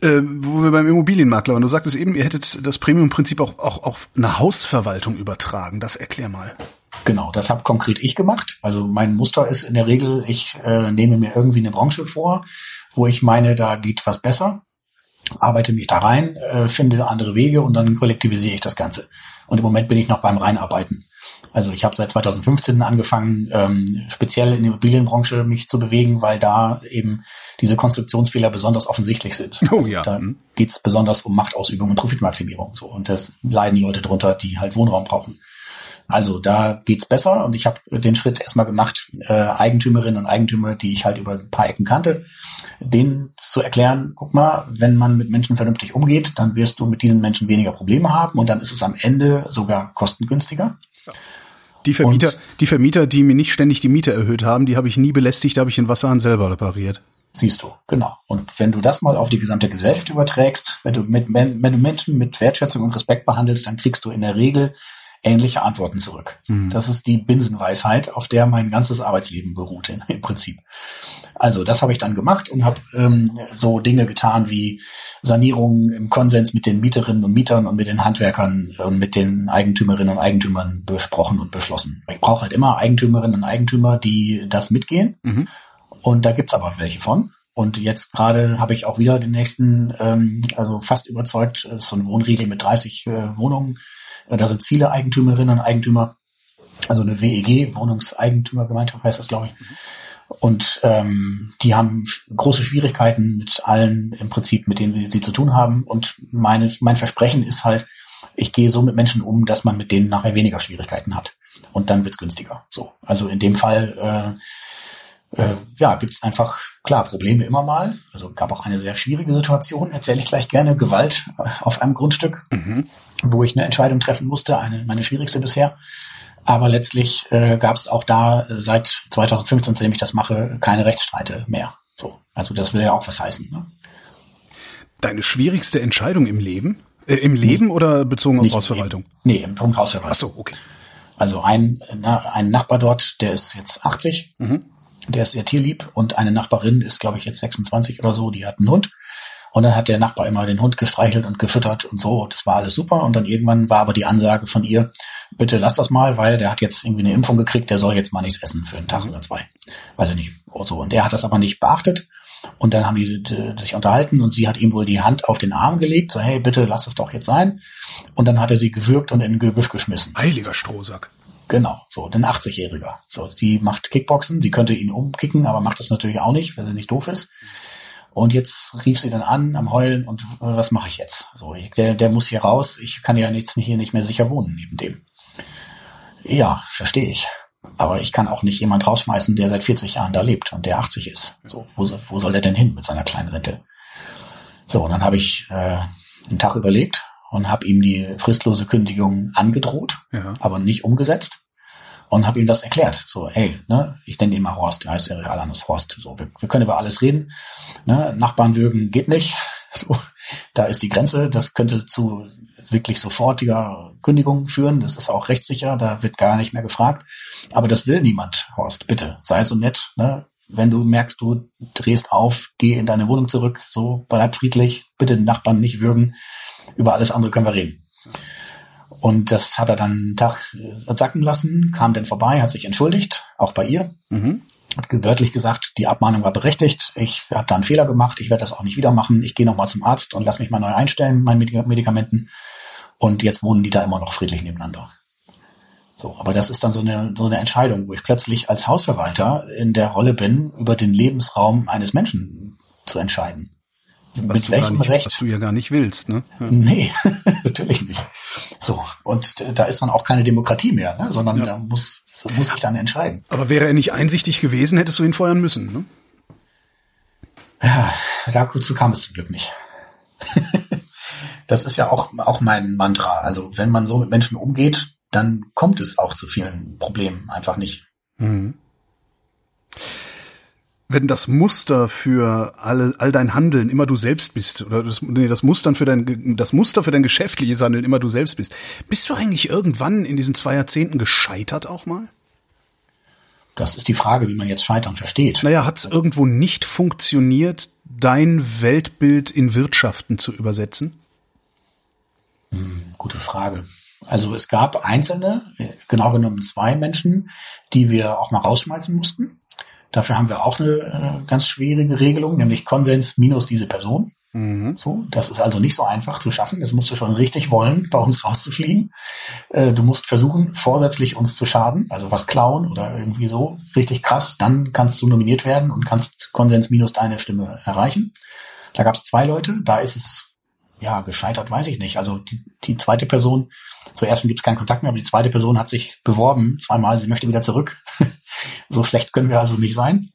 Äh, wo wir beim Immobilienmakler waren, du sagtest eben, ihr hättet das Premium-Prinzip auch, auch auf eine Hausverwaltung übertragen. Das erklär mal. Genau, das habe konkret ich gemacht. Also mein Muster ist in der Regel, ich äh, nehme mir irgendwie eine Branche vor, wo ich meine, da geht was besser, arbeite mich da rein, äh, finde andere Wege und dann kollektivisiere ich das Ganze. Und im Moment bin ich noch beim Reinarbeiten. Also ich habe seit 2015 angefangen, ähm, speziell in der Immobilienbranche mich zu bewegen, weil da eben diese Konstruktionsfehler besonders offensichtlich sind. Oh ja. Da mhm. geht's besonders um Machtausübung und Profitmaximierung. So. Und da leiden Leute drunter, die halt Wohnraum brauchen. Also da geht's besser und ich habe den Schritt erstmal gemacht, äh, Eigentümerinnen und Eigentümer, die ich halt über ein paar Ecken kannte, denen zu erklären, guck mal, wenn man mit Menschen vernünftig umgeht, dann wirst du mit diesen Menschen weniger Probleme haben und dann ist es am Ende sogar kostengünstiger. Die Vermieter, und, die Vermieter, die mir nicht ständig die Miete erhöht haben, die habe ich nie belästigt, da habe ich den Wasserhahn selber repariert. Siehst du, genau. Und wenn du das mal auf die gesamte Gesellschaft überträgst, wenn du, mit, wenn du Menschen mit Wertschätzung und Respekt behandelst, dann kriegst du in der Regel ähnliche Antworten zurück. Mhm. Das ist die Binsenweisheit, auf der mein ganzes Arbeitsleben beruht im Prinzip. Also das habe ich dann gemacht und habe ähm, so Dinge getan wie Sanierungen im Konsens mit den Mieterinnen und Mietern und mit den Handwerkern und mit den Eigentümerinnen und Eigentümern besprochen und beschlossen. Ich brauche halt immer Eigentümerinnen und Eigentümer, die das mitgehen. Mhm. Und da gibt's aber welche von. Und jetzt gerade habe ich auch wieder den nächsten, ähm, also fast überzeugt, so ein Wohnriegel mit 30 äh, Wohnungen äh, da sind viele Eigentümerinnen und Eigentümer, also eine WEG, Wohnungseigentümergemeinschaft heißt das, glaube ich. Und ähm, die haben große Schwierigkeiten mit allen im Prinzip, mit denen sie zu tun haben. Und meine, mein Versprechen ist halt, ich gehe so mit Menschen um, dass man mit denen nachher weniger Schwierigkeiten hat. Und dann wird's günstiger. So. Also in dem Fall äh, äh, ja, gibt's einfach, klar, Probleme immer mal. Also gab auch eine sehr schwierige Situation, erzähle ich gleich gerne, Gewalt auf einem Grundstück, mhm. wo ich eine Entscheidung treffen musste, eine meine schwierigste bisher. Aber letztlich äh, gab es auch da äh, seit 2015, seitdem ich das mache, keine Rechtsstreite mehr. So, also das will ja auch was heißen. Ne? Deine schwierigste Entscheidung im Leben? Äh, Im Leben nicht, oder bezogen auf Hausverwaltung? Nee, im Punkt Hausverwaltung. Ach so, okay. Also ein, na, ein Nachbar dort, der ist jetzt 80, mhm. Der ist sehr tierlieb und eine Nachbarin ist, glaube ich, jetzt 26 oder so, die hat einen Hund. Und dann hat der Nachbar immer den Hund gestreichelt und gefüttert und so. Das war alles super. Und dann irgendwann war aber die Ansage von ihr, bitte lass das mal, weil der hat jetzt irgendwie eine Impfung gekriegt, der soll jetzt mal nichts essen für einen Tag oder zwei. Weiß ich nicht. So. Und der hat das aber nicht beachtet. Und dann haben die sich unterhalten und sie hat ihm wohl die Hand auf den Arm gelegt, so hey, bitte lass es doch jetzt sein. Und dann hat er sie gewürgt und in ein Gebüsch geschmissen. Heiliger Strohsack. Genau, so, den 80-Jähriger. So, die macht Kickboxen, die könnte ihn umkicken, aber macht das natürlich auch nicht, weil sie nicht doof ist. Und jetzt rief sie dann an am Heulen und was mache ich jetzt? So, der, der muss hier raus, ich kann ja jetzt hier nicht mehr sicher wohnen neben dem. Ja, verstehe ich. Aber ich kann auch nicht jemand rausschmeißen, der seit 40 Jahren da lebt und der 80 ist. So, wo, wo soll der denn hin mit seiner kleinen Rente? So, und dann habe ich äh, einen Tag überlegt und habe ihm die fristlose Kündigung angedroht, ja. aber nicht umgesetzt und habe ihm das erklärt. So, ey, ne, ich nenne ihn mal Horst, der heißt ja real anders Horst. So, wir, wir können über alles reden. Ne, Nachbarn würgen geht nicht. So, da ist die Grenze. Das könnte zu wirklich sofortiger Kündigung führen. Das ist auch rechtssicher, da wird gar nicht mehr gefragt. Aber das will niemand, Horst. Bitte, sei so nett. Ne? Wenn du merkst, du drehst auf, geh in deine Wohnung zurück, so bleib friedlich, bitte den Nachbarn nicht würgen. Über alles andere können wir reden. Und das hat er dann einen Tag sacken lassen, kam dann vorbei, hat sich entschuldigt, auch bei ihr. Mhm. Hat wörtlich gesagt, die Abmahnung war berechtigt, ich habe da einen Fehler gemacht, ich werde das auch nicht wieder machen, ich gehe nochmal zum Arzt und lass mich mal neu einstellen mit meinen Medikamenten. Und jetzt wohnen die da immer noch friedlich nebeneinander. So, aber das ist dann so eine, so eine Entscheidung, wo ich plötzlich als Hausverwalter in der Rolle bin, über den Lebensraum eines Menschen zu entscheiden. Was Mit welchem nicht, Recht? Was du ja gar nicht willst, ne? Ja. Nee, natürlich nicht. So, und da ist dann auch keine Demokratie mehr, ne? sondern ja. da muss, muss ich dann entscheiden. Aber wäre er nicht einsichtig gewesen, hättest du ihn feuern müssen, ne? Ja, dazu kam es zum Glück nicht. das ist ja auch, auch mein Mantra. Also wenn man so mit Menschen umgeht, dann kommt es auch zu vielen Problemen einfach nicht. Mhm. Wenn das Muster für alle, all dein Handeln immer du selbst bist, oder das, nee, das Muster für dein, das Muster für dein geschäftliches Handeln immer du selbst bist, bist du eigentlich irgendwann in diesen zwei Jahrzehnten gescheitert auch mal? Das ist die Frage, wie man jetzt Scheitern versteht. Naja, hat es irgendwo nicht funktioniert, dein Weltbild in Wirtschaften zu übersetzen? Hm, gute Frage. Also es gab einzelne, genau genommen zwei Menschen, die wir auch mal rausschmeißen mussten. Dafür haben wir auch eine äh, ganz schwierige Regelung, nämlich Konsens minus diese Person. Mhm. So, das ist also nicht so einfach zu schaffen. Das musst du schon richtig wollen, bei uns rauszufliegen. Äh, du musst versuchen, vorsätzlich uns zu schaden, also was klauen oder irgendwie so, richtig krass. Dann kannst du nominiert werden und kannst Konsens minus deine Stimme erreichen. Da gab es zwei Leute, da ist es ja, gescheitert weiß ich nicht. Also die, die zweite Person, zur ersten gibt es keinen Kontakt mehr, aber die zweite Person hat sich beworben, zweimal, sie möchte wieder zurück. so schlecht können wir also nicht sein.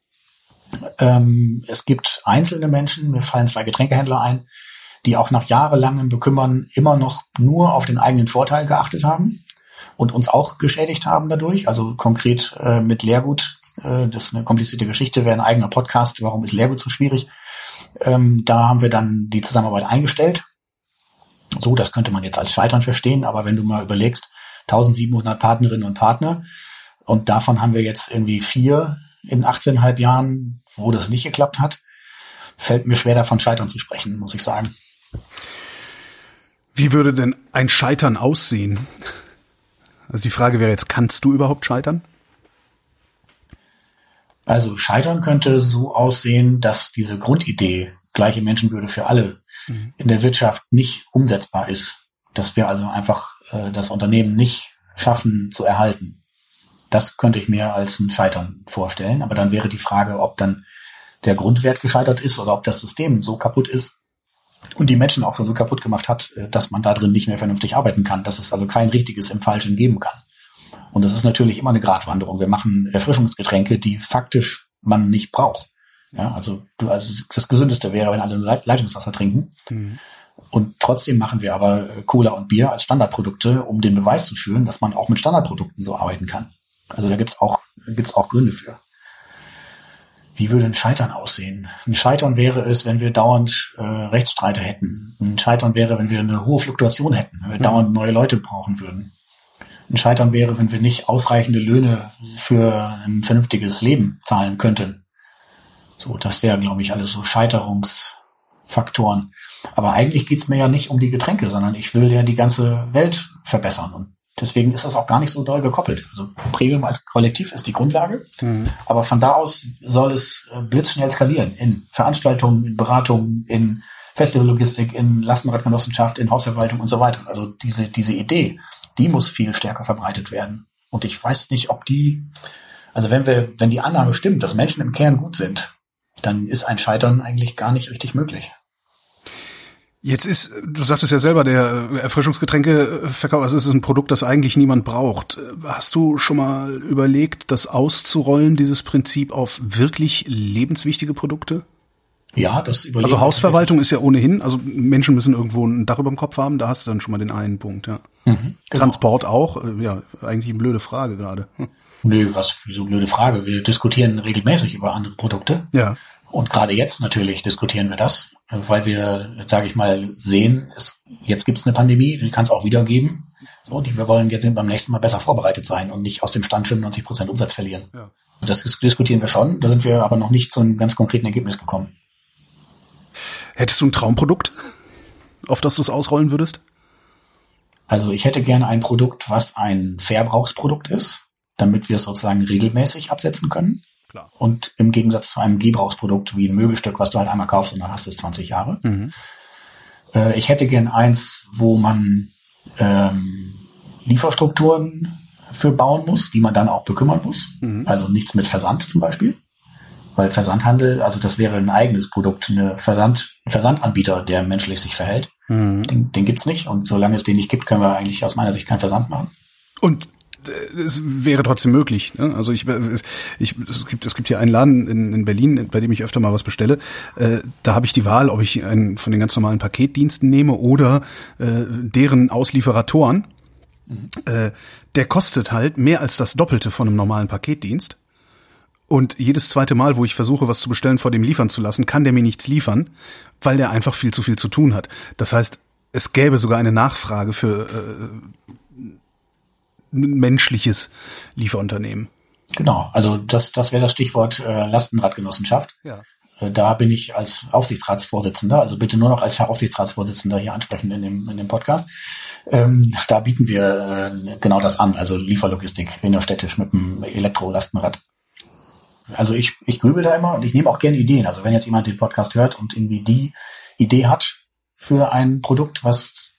Ähm, es gibt einzelne Menschen, mir fallen zwei Getränkehändler ein, die auch nach jahrelangem Bekümmern immer noch nur auf den eigenen Vorteil geachtet haben und uns auch geschädigt haben dadurch. Also konkret äh, mit Lehrgut, äh, das ist eine komplizierte Geschichte, wäre ein eigener Podcast, warum ist Lehrgut so schwierig. Ähm, da haben wir dann die Zusammenarbeit eingestellt so, das könnte man jetzt als Scheitern verstehen, aber wenn du mal überlegst, 1700 Partnerinnen und Partner und davon haben wir jetzt irgendwie vier in 18,5 Jahren, wo das nicht geklappt hat, fällt mir schwer davon Scheitern zu sprechen, muss ich sagen. Wie würde denn ein Scheitern aussehen? Also die Frage wäre jetzt, kannst du überhaupt scheitern? Also scheitern könnte so aussehen, dass diese Grundidee gleiche Menschenwürde für alle mhm. in der Wirtschaft nicht umsetzbar ist. Dass wir also einfach äh, das Unternehmen nicht schaffen zu erhalten. Das könnte ich mir als ein Scheitern vorstellen. Aber dann wäre die Frage, ob dann der Grundwert gescheitert ist oder ob das System so kaputt ist und die Menschen auch schon so kaputt gemacht hat, äh, dass man da drin nicht mehr vernünftig arbeiten kann, dass es also kein richtiges im Falschen geben kann. Und das ist natürlich immer eine Gratwanderung. Wir machen Erfrischungsgetränke, die faktisch man nicht braucht. Ja, also du, also das Gesündeste wäre, wenn alle Leitungswasser trinken. Mhm. Und trotzdem machen wir aber Cola und Bier als Standardprodukte, um den Beweis zu führen, dass man auch mit Standardprodukten so arbeiten kann. Also da gibt's auch, gibt's auch Gründe für. Wie würde ein Scheitern aussehen? Ein Scheitern wäre es, wenn wir dauernd äh, Rechtsstreite hätten. Ein Scheitern wäre, wenn wir eine hohe Fluktuation hätten, wenn wir mhm. dauernd neue Leute brauchen würden. Ein Scheitern wäre, wenn wir nicht ausreichende Löhne für ein vernünftiges Leben zahlen könnten. So, das wäre, glaube ich, alles so Scheiterungsfaktoren. Aber eigentlich geht's mir ja nicht um die Getränke, sondern ich will ja die ganze Welt verbessern. Und deswegen ist das auch gar nicht so doll gekoppelt. Also Premium als Kollektiv ist die Grundlage, mhm. aber von da aus soll es äh, blitzschnell skalieren in Veranstaltungen, in Beratungen, in Festivallogistik, in Lastenradgenossenschaft, in Hausverwaltung und so weiter. Also diese, diese Idee, die muss viel stärker verbreitet werden. Und ich weiß nicht, ob die, also wenn wir, wenn die Annahme stimmt, dass Menschen im Kern gut sind, dann ist ein Scheitern eigentlich gar nicht richtig möglich. Jetzt ist, du sagtest ja selber, der Erfrischungsgetränkeverkauf, also es ist ein Produkt, das eigentlich niemand braucht. Hast du schon mal überlegt, das auszurollen, dieses Prinzip auf wirklich lebenswichtige Produkte? Ja, das überlegt Also Hausverwaltung ist ja ohnehin, also Menschen müssen irgendwo ein Dach über dem Kopf haben, da hast du dann schon mal den einen Punkt, ja. Mhm, genau. Transport auch, äh, ja, eigentlich eine blöde Frage gerade. Nö, was für so blöde Frage. Wir diskutieren regelmäßig über andere Produkte. Ja. Und gerade jetzt natürlich diskutieren wir das, weil wir, sage ich mal, sehen, es, jetzt gibt es eine Pandemie, die kann es auch wieder geben. So, die wir wollen jetzt beim nächsten Mal besser vorbereitet sein und nicht aus dem Stand 95 Prozent Umsatz verlieren. Ja. Das diskutieren wir schon, da sind wir aber noch nicht zu einem ganz konkreten Ergebnis gekommen. Hättest du ein Traumprodukt, auf das du es ausrollen würdest? Also ich hätte gerne ein Produkt, was ein Verbrauchsprodukt ist, damit wir es sozusagen regelmäßig absetzen können. Klar. Und im Gegensatz zu einem Gebrauchsprodukt wie ein Möbelstück, was du halt einmal kaufst und dann hast du es 20 Jahre. Mhm. Äh, ich hätte gern eins, wo man ähm, Lieferstrukturen für bauen muss, die man dann auch bekümmern muss. Mhm. Also nichts mit Versand zum Beispiel. Weil Versandhandel, also das wäre ein eigenes Produkt, eine Versand, ein Versandanbieter, der menschlich sich verhält. Mhm. Den, den gibt's nicht. Und solange es den nicht gibt, können wir eigentlich aus meiner Sicht keinen Versand machen. Und es wäre trotzdem möglich. Ne? Also ich, ich, es gibt, es gibt hier einen Laden in, in Berlin, bei dem ich öfter mal was bestelle. Äh, da habe ich die Wahl, ob ich einen von den ganz normalen Paketdiensten nehme oder äh, deren Auslieferatoren. Mhm. Äh, der kostet halt mehr als das Doppelte von einem normalen Paketdienst. Und jedes zweite Mal, wo ich versuche, was zu bestellen, vor dem liefern zu lassen, kann der mir nichts liefern, weil der einfach viel zu viel zu tun hat. Das heißt, es gäbe sogar eine Nachfrage für äh, menschliches Lieferunternehmen. Genau, also das, das wäre das Stichwort äh, Lastenradgenossenschaft. Ja. Äh, da bin ich als Aufsichtsratsvorsitzender, also bitte nur noch als Herr Aufsichtsratsvorsitzender hier ansprechen in dem, in dem Podcast. Ähm, da bieten wir äh, genau das an, also Lieferlogistik innerstädtisch mit einem Elektrolastenrad. Also ich, ich grübel da immer und ich nehme auch gerne Ideen. Also wenn jetzt jemand den Podcast hört und irgendwie die Idee hat für ein Produkt, was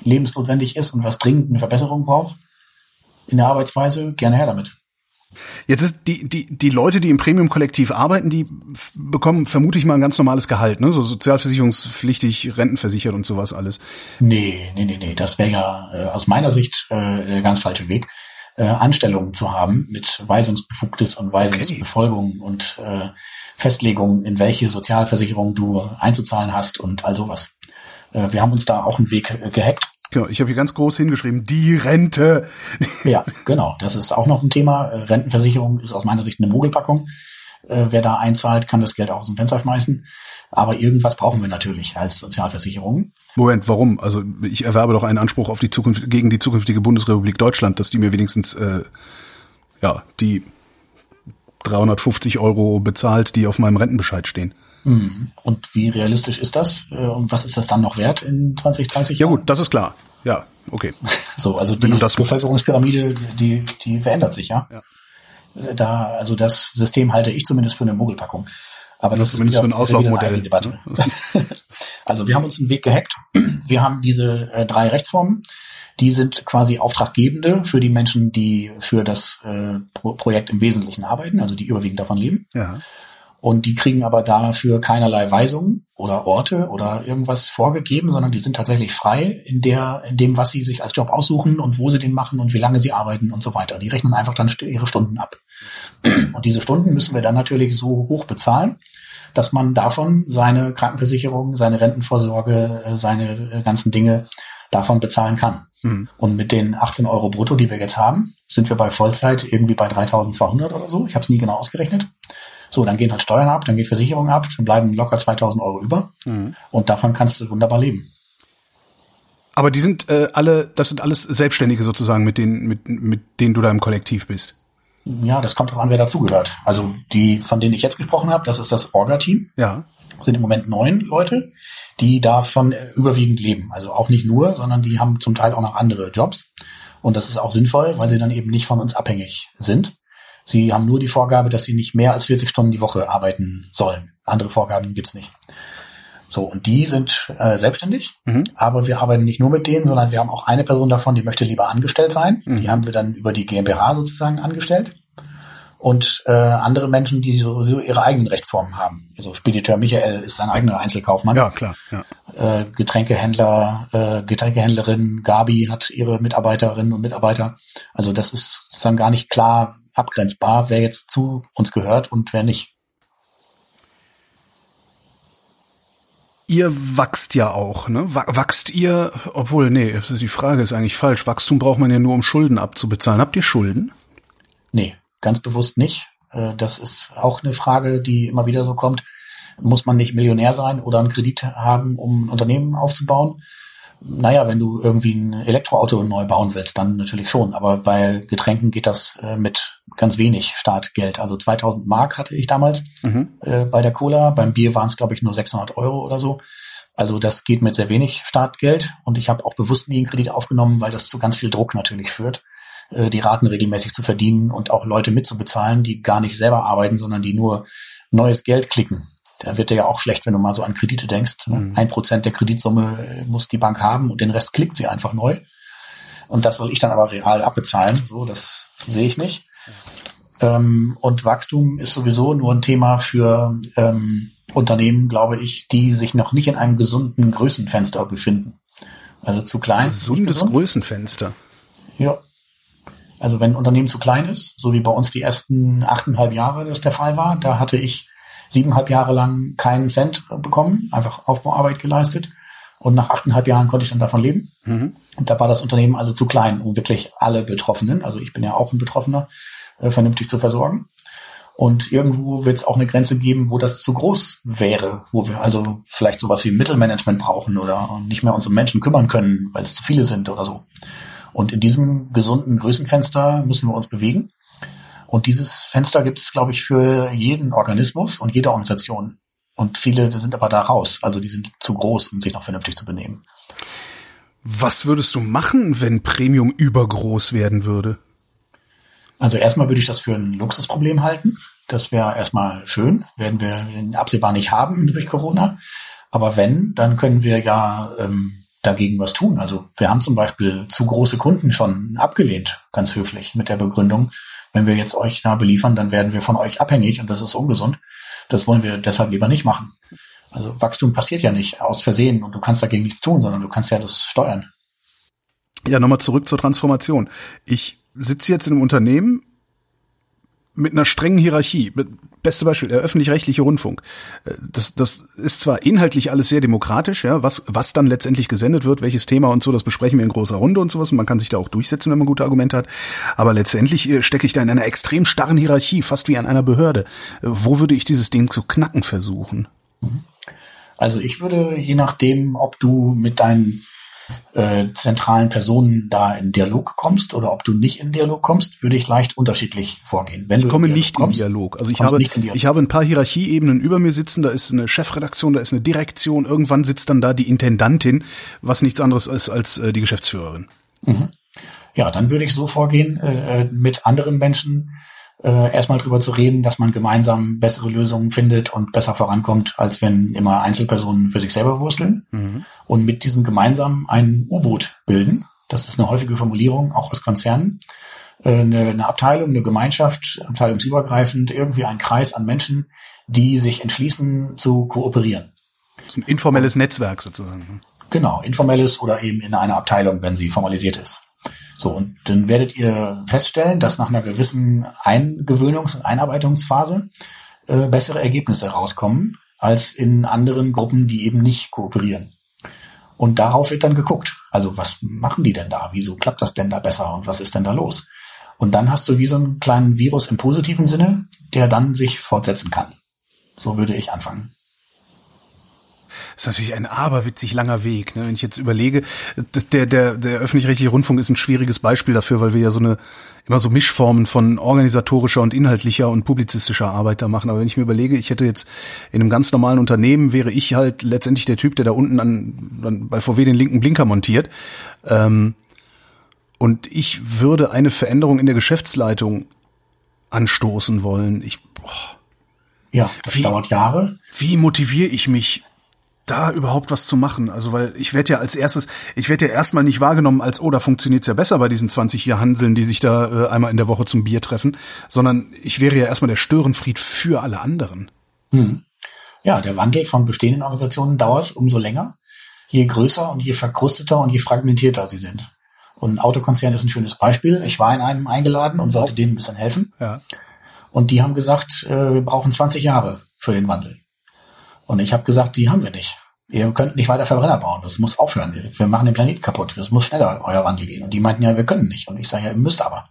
lebensnotwendig ist und was dringend eine Verbesserung braucht in der Arbeitsweise, gerne her damit. Jetzt ist die, die, die Leute, die im Premium-Kollektiv arbeiten, die bekommen, vermute ich mal, ein ganz normales Gehalt, ne? So sozialversicherungspflichtig, rentenversichert und sowas alles. Nee, nee, nee, nee. Das wäre ja äh, aus meiner Sicht äh, der ganz falsche Weg äh, Anstellungen zu haben mit Weisungsbefugnis und Weisungsbefolgung okay. und äh, Festlegungen, in welche Sozialversicherung du einzuzahlen hast und all sowas. Äh, wir haben uns da auch einen Weg äh, gehackt. Genau, ich habe hier ganz groß hingeschrieben, die Rente. Ja, genau. Das ist auch noch ein Thema. Äh, Rentenversicherung ist aus meiner Sicht eine Mogelpackung. Äh, wer da einzahlt, kann das Geld auch aus dem Fenster schmeißen. Aber irgendwas brauchen wir natürlich als Sozialversicherung. Moment, warum? Also ich erwerbe doch einen Anspruch auf die Zukunft gegen die zukünftige Bundesrepublik Deutschland, dass die mir wenigstens äh, ja die 350 Euro bezahlt, die auf meinem Rentenbescheid stehen. Mhm. Und wie realistisch ist das? Äh, und was ist das dann noch wert in 20, 30 Jahren? Ja gut, das ist klar. Ja, okay. So, also die Bevölkerungspyramide, die, die verändert sich, ja. ja. Da, also das System halte ich zumindest für eine Mogelpackung. Aber das, das ist zumindest für ein Auslaufmodell. Debatte. Ne? also wir haben uns einen Weg gehackt. Wir haben diese äh, drei Rechtsformen. Die sind quasi Auftraggebende für die Menschen, die für das äh, Pro Projekt im Wesentlichen arbeiten, also die überwiegend davon leben. Ja. Und die kriegen aber dafür keinerlei Weisungen oder Orte oder irgendwas vorgegeben, sondern die sind tatsächlich frei in der, in dem, was sie sich als Job aussuchen und wo sie den machen und wie lange sie arbeiten und so weiter. Die rechnen einfach dann ihre Stunden ab. Und diese Stunden müssen wir dann natürlich so hoch bezahlen, dass man davon seine Krankenversicherung, seine Rentenvorsorge, äh, seine äh, ganzen Dinge davon bezahlen kann. Mhm. Und mit den 18 Euro brutto, die wir jetzt haben, sind wir bei Vollzeit irgendwie bei 3200 oder so. Ich habe es nie genau ausgerechnet. So, dann gehen halt Steuern ab, dann geht Versicherung ab, dann bleiben locker 2000 Euro über. Mhm. Und davon kannst du wunderbar leben. Aber die sind äh, alle, das sind alles Selbstständige sozusagen, mit denen, mit, mit denen du da im Kollektiv bist. Ja, das kommt drauf an, wer dazugehört. Also die, von denen ich jetzt gesprochen habe, das ist das Orga-Team. Ja. sind im Moment neun Leute, die davon überwiegend leben. Also auch nicht nur, sondern die haben zum Teil auch noch andere Jobs. Und das ist auch sinnvoll, weil sie dann eben nicht von uns abhängig sind. Sie haben nur die Vorgabe, dass sie nicht mehr als 40 Stunden die Woche arbeiten sollen. Andere Vorgaben gibt's nicht. So, und die sind äh, selbstständig, mhm. aber wir arbeiten nicht nur mit denen, sondern wir haben auch eine Person davon, die möchte lieber angestellt sein. Mhm. Die haben wir dann über die GmbH sozusagen angestellt. Und äh, andere Menschen, die so, ihre eigenen Rechtsformen haben. Also Spediteur Michael ist sein eigener Einzelkaufmann. Ja, klar. Ja. Äh, Getränkehändler, äh, Getränkehändlerin Gabi hat ihre Mitarbeiterinnen und Mitarbeiter. Also das ist sozusagen gar nicht klar abgrenzbar, wer jetzt zu uns gehört und wer nicht. Ihr wachst ja auch, ne? Wachst ihr, obwohl, nee, die Frage ist eigentlich falsch. Wachstum braucht man ja nur, um Schulden abzubezahlen. Habt ihr Schulden? Nee, ganz bewusst nicht. Äh, das ist auch eine Frage, die immer wieder so kommt. Muss man nicht Millionär sein oder einen Kredit haben, um ein Unternehmen aufzubauen? Naja, wenn du irgendwie ein Elektroauto neu bauen willst, dann natürlich schon. Aber bei Getränken geht das äh, mit ganz wenig Startgeld. Also 2000 Mark hatte ich damals mhm. äh, bei der Cola. Beim Bier waren es, glaube ich, nur 600 Euro oder so. Also das geht mit sehr wenig Startgeld. Und ich habe auch bewusst nie einen Kredit aufgenommen, weil das zu ganz viel Druck natürlich führt, äh, die Raten regelmäßig zu verdienen und auch Leute mitzubezahlen, die gar nicht selber arbeiten, sondern die nur neues Geld klicken da wird dir ja auch schlecht, wenn du mal so an Kredite denkst. Ne? Mhm. Ein Prozent der Kreditsumme äh, muss die Bank haben und den Rest klickt sie einfach neu. Und das soll ich dann aber real abbezahlen. So, das sehe ich nicht. Ähm, und Wachstum ist sowieso nur ein Thema für ähm, Unternehmen, glaube ich, die sich noch nicht in einem gesunden Größenfenster befinden. Also zu klein. Gesundes gesund. Größenfenster. Ja. Also wenn ein Unternehmen zu klein ist, so wie bei uns die ersten achteinhalb Jahre das der Fall war, da hatte ich siebeneinhalb Jahre lang keinen Cent bekommen, einfach Aufbauarbeit geleistet. Und nach achteinhalb Jahren konnte ich dann davon leben. Mhm. Und da war das Unternehmen also zu klein, um wirklich alle Betroffenen, also ich bin ja auch ein Betroffener, äh, vernünftig zu versorgen. Und irgendwo wird es auch eine Grenze geben, wo das zu groß wäre, wo wir also vielleicht sowas wie Mittelmanagement brauchen oder nicht mehr uns um Menschen kümmern können, weil es zu viele sind oder so. Und in diesem gesunden Größenfenster müssen wir uns bewegen. Und dieses Fenster gibt es, glaube ich, für jeden Organismus und jede Organisation. Und viele sind aber da raus. Also die sind zu groß, um sich noch vernünftig zu benehmen. Was würdest du machen, wenn Premium übergroß werden würde? Also erstmal würde ich das für ein Luxusproblem halten. Das wäre erstmal schön, werden wir absehbar nicht haben durch Corona. Aber wenn, dann können wir ja ähm, dagegen was tun. Also wir haben zum Beispiel zu große Kunden schon abgelehnt, ganz höflich, mit der Begründung, wenn wir jetzt euch da beliefern, dann werden wir von euch abhängig und das ist ungesund. Das wollen wir deshalb lieber nicht machen. Also Wachstum passiert ja nicht aus Versehen und du kannst dagegen nichts tun, sondern du kannst ja das steuern. Ja, nochmal zurück zur Transformation. Ich sitze jetzt in einem Unternehmen, mit einer strengen Hierarchie. Beste Beispiel, der öffentlich-rechtliche Rundfunk. Äh, das, das ist zwar inhaltlich alles sehr demokratisch, ja, was, was dann letztendlich gesendet wird, welches Thema und so, das besprechen wir in großer Runde und sowas. Und man kann sich da auch durchsetzen, wenn man gute Argumente hat. Aber letztendlich äh, stecke ich da in einer extrem starren Hierarchie, fast wie an einer Behörde. Äh, wo würde ich dieses Ding zu knacken versuchen? Also ich würde, je nachdem, ob du mit deinen äh, zentralen Personen da in Dialog kommst oder ob du nicht in Dialog kommst, würde ich leicht unterschiedlich vorgehen. Wenn ich komme in nicht kommst, in Dialog. Also ich habe, Dialog. ich habe ein paar Hierarchieebenen über mir sitzen, da ist eine Chefredaktion, da ist eine Direktion, irgendwann sitzt dann da die Intendantin, was nichts anderes ist als äh, die Geschäftsführerin. Mhm. Ja, dann würde ich so vorgehen äh, äh mit anderen Menschen, äh, erstmal drüber zu reden, dass man gemeinsam bessere Lösungen findet und besser vorankommt, als wenn immer Einzelpersonen für sich selber wursteln. Mhm. Und mit diesem gemeinsam ein U-Boot bilden. Das ist eine häufige Formulierung, auch aus Konzernen. Äh, eine, eine Abteilung, eine Gemeinschaft, abteilungsübergreifend, irgendwie ein Kreis an Menschen, die sich entschließen zu kooperieren. ein informelles Netzwerk sozusagen. Genau, informelles oder eben in einer Abteilung, wenn sie formalisiert ist. So, und dann werdet ihr feststellen, dass nach einer gewissen Eingewöhnungs- und Einarbeitungsphase äh, bessere Ergebnisse rauskommen als in anderen Gruppen, die eben nicht kooperieren. Und darauf wird dann geguckt. Also was machen die denn da? Wieso klappt das denn da besser? Und was ist denn da los? Und dann hast du wie so einen kleinen Virus im positiven Sinne, der dann sich fortsetzen kann. So würde ich anfangen. Das ist natürlich ein aberwitzig langer Weg. Ne? Wenn ich jetzt überlege, der, der, der öffentlich-rechtliche Rundfunk ist ein schwieriges Beispiel dafür, weil wir ja so eine immer so Mischformen von organisatorischer und inhaltlicher und publizistischer Arbeit da machen. Aber wenn ich mir überlege, ich hätte jetzt in einem ganz normalen Unternehmen, wäre ich halt letztendlich der Typ, der da unten an, an bei VW den linken Blinker montiert. Ähm, und ich würde eine Veränderung in der Geschäftsleitung anstoßen wollen. Ich, boah. Ja, das wie, dauert Jahre. Wie motiviere ich mich, da überhaupt was zu machen. Also weil ich werde ja als erstes, ich werde ja erstmal nicht wahrgenommen als, oh, da funktioniert's ja besser bei diesen 20 hier Hanseln, die sich da äh, einmal in der Woche zum Bier treffen, sondern ich wäre ja erstmal der Störenfried für alle anderen. Hm. Ja, der Wandel von bestehenden Organisationen dauert umso länger, je größer und je verkrusteter und je fragmentierter sie sind. Und ein Autokonzern ist ein schönes Beispiel. Ich war in einem eingeladen und sollte denen ein bisschen helfen. Ja. Und die haben gesagt, äh, wir brauchen 20 Jahre für den Wandel. Und ich habe gesagt, die haben wir nicht. Ihr könnt nicht weiter Verbrenner bauen. Das muss aufhören. Wir machen den Planeten kaputt. Das muss schneller euer Wandel gehen. Und die meinten ja, wir können nicht. Und ich sage ja, ihr müsst aber.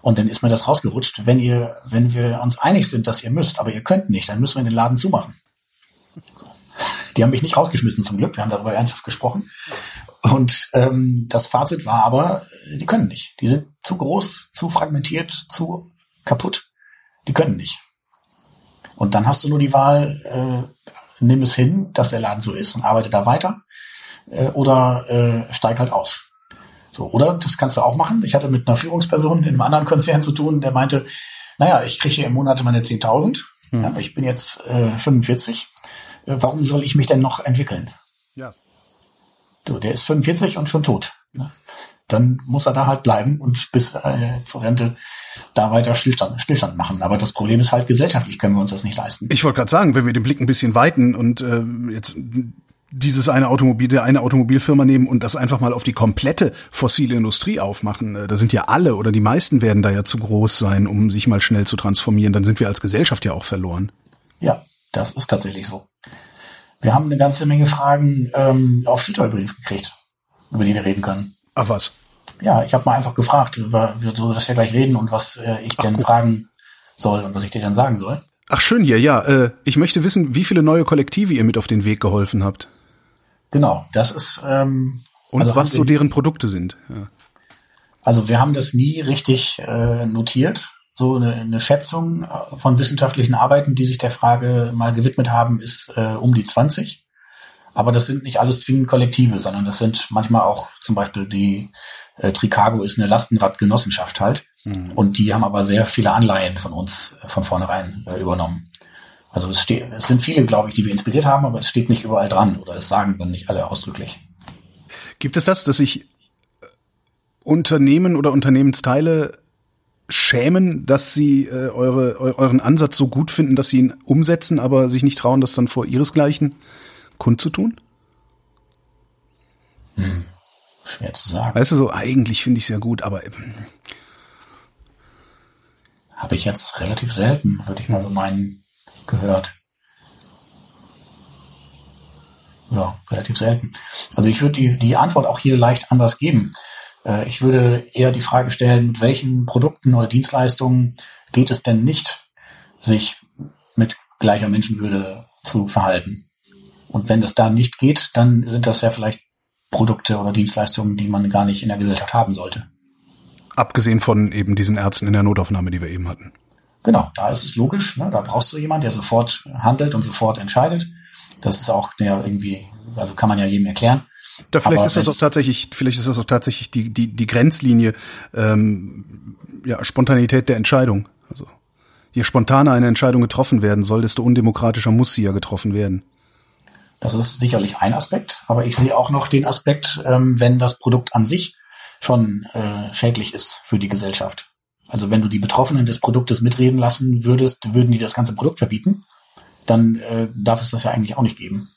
Und dann ist mir das rausgerutscht. Wenn ihr, wenn wir uns einig sind, dass ihr müsst, aber ihr könnt nicht, dann müssen wir den Laden zumachen. So. Die haben mich nicht rausgeschmissen zum Glück. Wir haben darüber ernsthaft gesprochen. Und ähm, das Fazit war aber, die können nicht. Die sind zu groß, zu fragmentiert, zu kaputt. Die können nicht. Und dann hast du nur die Wahl, äh, nimm es hin, dass der Laden so ist und arbeite da weiter äh, oder äh, steig halt aus. So, oder das kannst du auch machen. Ich hatte mit einer Führungsperson in einem anderen Konzern zu tun, der meinte, naja, ich kriege hier im Monat meine 10.000, hm. ja, ich bin jetzt äh, 45, äh, warum soll ich mich denn noch entwickeln? Ja. Du, der ist 45 und schon tot. Ne? dann muss er da halt bleiben und bis äh, zur Rente da weiter Stillstand, Stillstand machen. Aber das Problem ist halt, gesellschaftlich können wir uns das nicht leisten. Ich wollte gerade sagen, wenn wir den Blick ein bisschen weiten und äh, jetzt dieses eine Automobil, der eine Automobilfirma nehmen und das einfach mal auf die komplette fossile Industrie aufmachen. Äh, da sind ja alle oder die meisten werden da ja zu groß sein, um sich mal schnell zu transformieren. Dann sind wir als Gesellschaft ja auch verloren. Ja, das ist tatsächlich so. Wir haben eine ganze Menge Fragen ähm, auf Twitter übrigens gekriegt, über die wir reden können. Ach was? Ja, ich habe mal einfach gefragt, so dass wir gleich reden und was äh, ich denn gut. fragen soll und was ich dir dann sagen soll. Ach schön hier, ja. Äh, ich möchte wissen, wie viele neue Kollektive ihr mit auf den Weg geholfen habt. Genau, das ist ähm, und also was so deren Produkte sind. Ja. Also wir haben das nie richtig äh, notiert. So eine, eine Schätzung äh, von wissenschaftlichen Arbeiten, die sich der Frage mal gewidmet haben, ist äh, um die 20. Aber das sind nicht alles zwingend Kollektive, sondern das sind manchmal auch zum Beispiel die äh, Tricago ist eine Lastenradgenossenschaft halt. Mhm. Und die haben aber sehr viele Anleihen von uns äh, von vornherein äh, übernommen. Also es, steht, es sind viele, glaube ich, die wir inspiriert haben, aber es steht nicht überall dran oder es sagen dann nicht alle ausdrücklich. Gibt es das, dass sich äh, Unternehmen oder Unternehmensteile schämen, dass sie äh, eure, euren Ansatz so gut finden, dass sie ihn umsetzen, aber sich nicht trauen, das dann vor ihresgleichen kundzutun? Hm. Schwer zu sagen. Weißt du, so eigentlich finde ich es ja gut, aber habe ich jetzt relativ selten, würde ich mal so meinen, gehört. Ja, relativ selten. Also ich würde die, die Antwort auch hier leicht anders geben. Äh, ich würde eher die Frage stellen, mit welchen Produkten oder Dienstleistungen geht es denn nicht, sich mit gleicher Menschenwürde zu verhalten? Und wenn das da nicht geht, dann sind das ja vielleicht Produkte oder Dienstleistungen, die man gar nicht in der Gesellschaft haben sollte. Abgesehen von eben diesen Ärzten in der Notaufnahme, die wir eben hatten. Genau, da ist es logisch. Ne? Da brauchst du jemanden, der sofort handelt und sofort entscheidet. Das ist auch der irgendwie, also kann man ja jedem erklären. Da vielleicht Aber ist das auch tatsächlich, vielleicht ist das auch tatsächlich die die die Grenzlinie, ähm, ja Spontanität der Entscheidung. Also je spontaner eine Entscheidung getroffen werden soll, desto undemokratischer muss sie ja getroffen werden. Das ist sicherlich ein Aspekt, aber ich sehe auch noch den Aspekt, ähm, wenn das Produkt an sich schon äh, schädlich ist für die Gesellschaft. Also wenn du die Betroffenen des Produktes mitreden lassen würdest, würden die das ganze Produkt verbieten, dann äh, darf es das ja eigentlich auch nicht geben.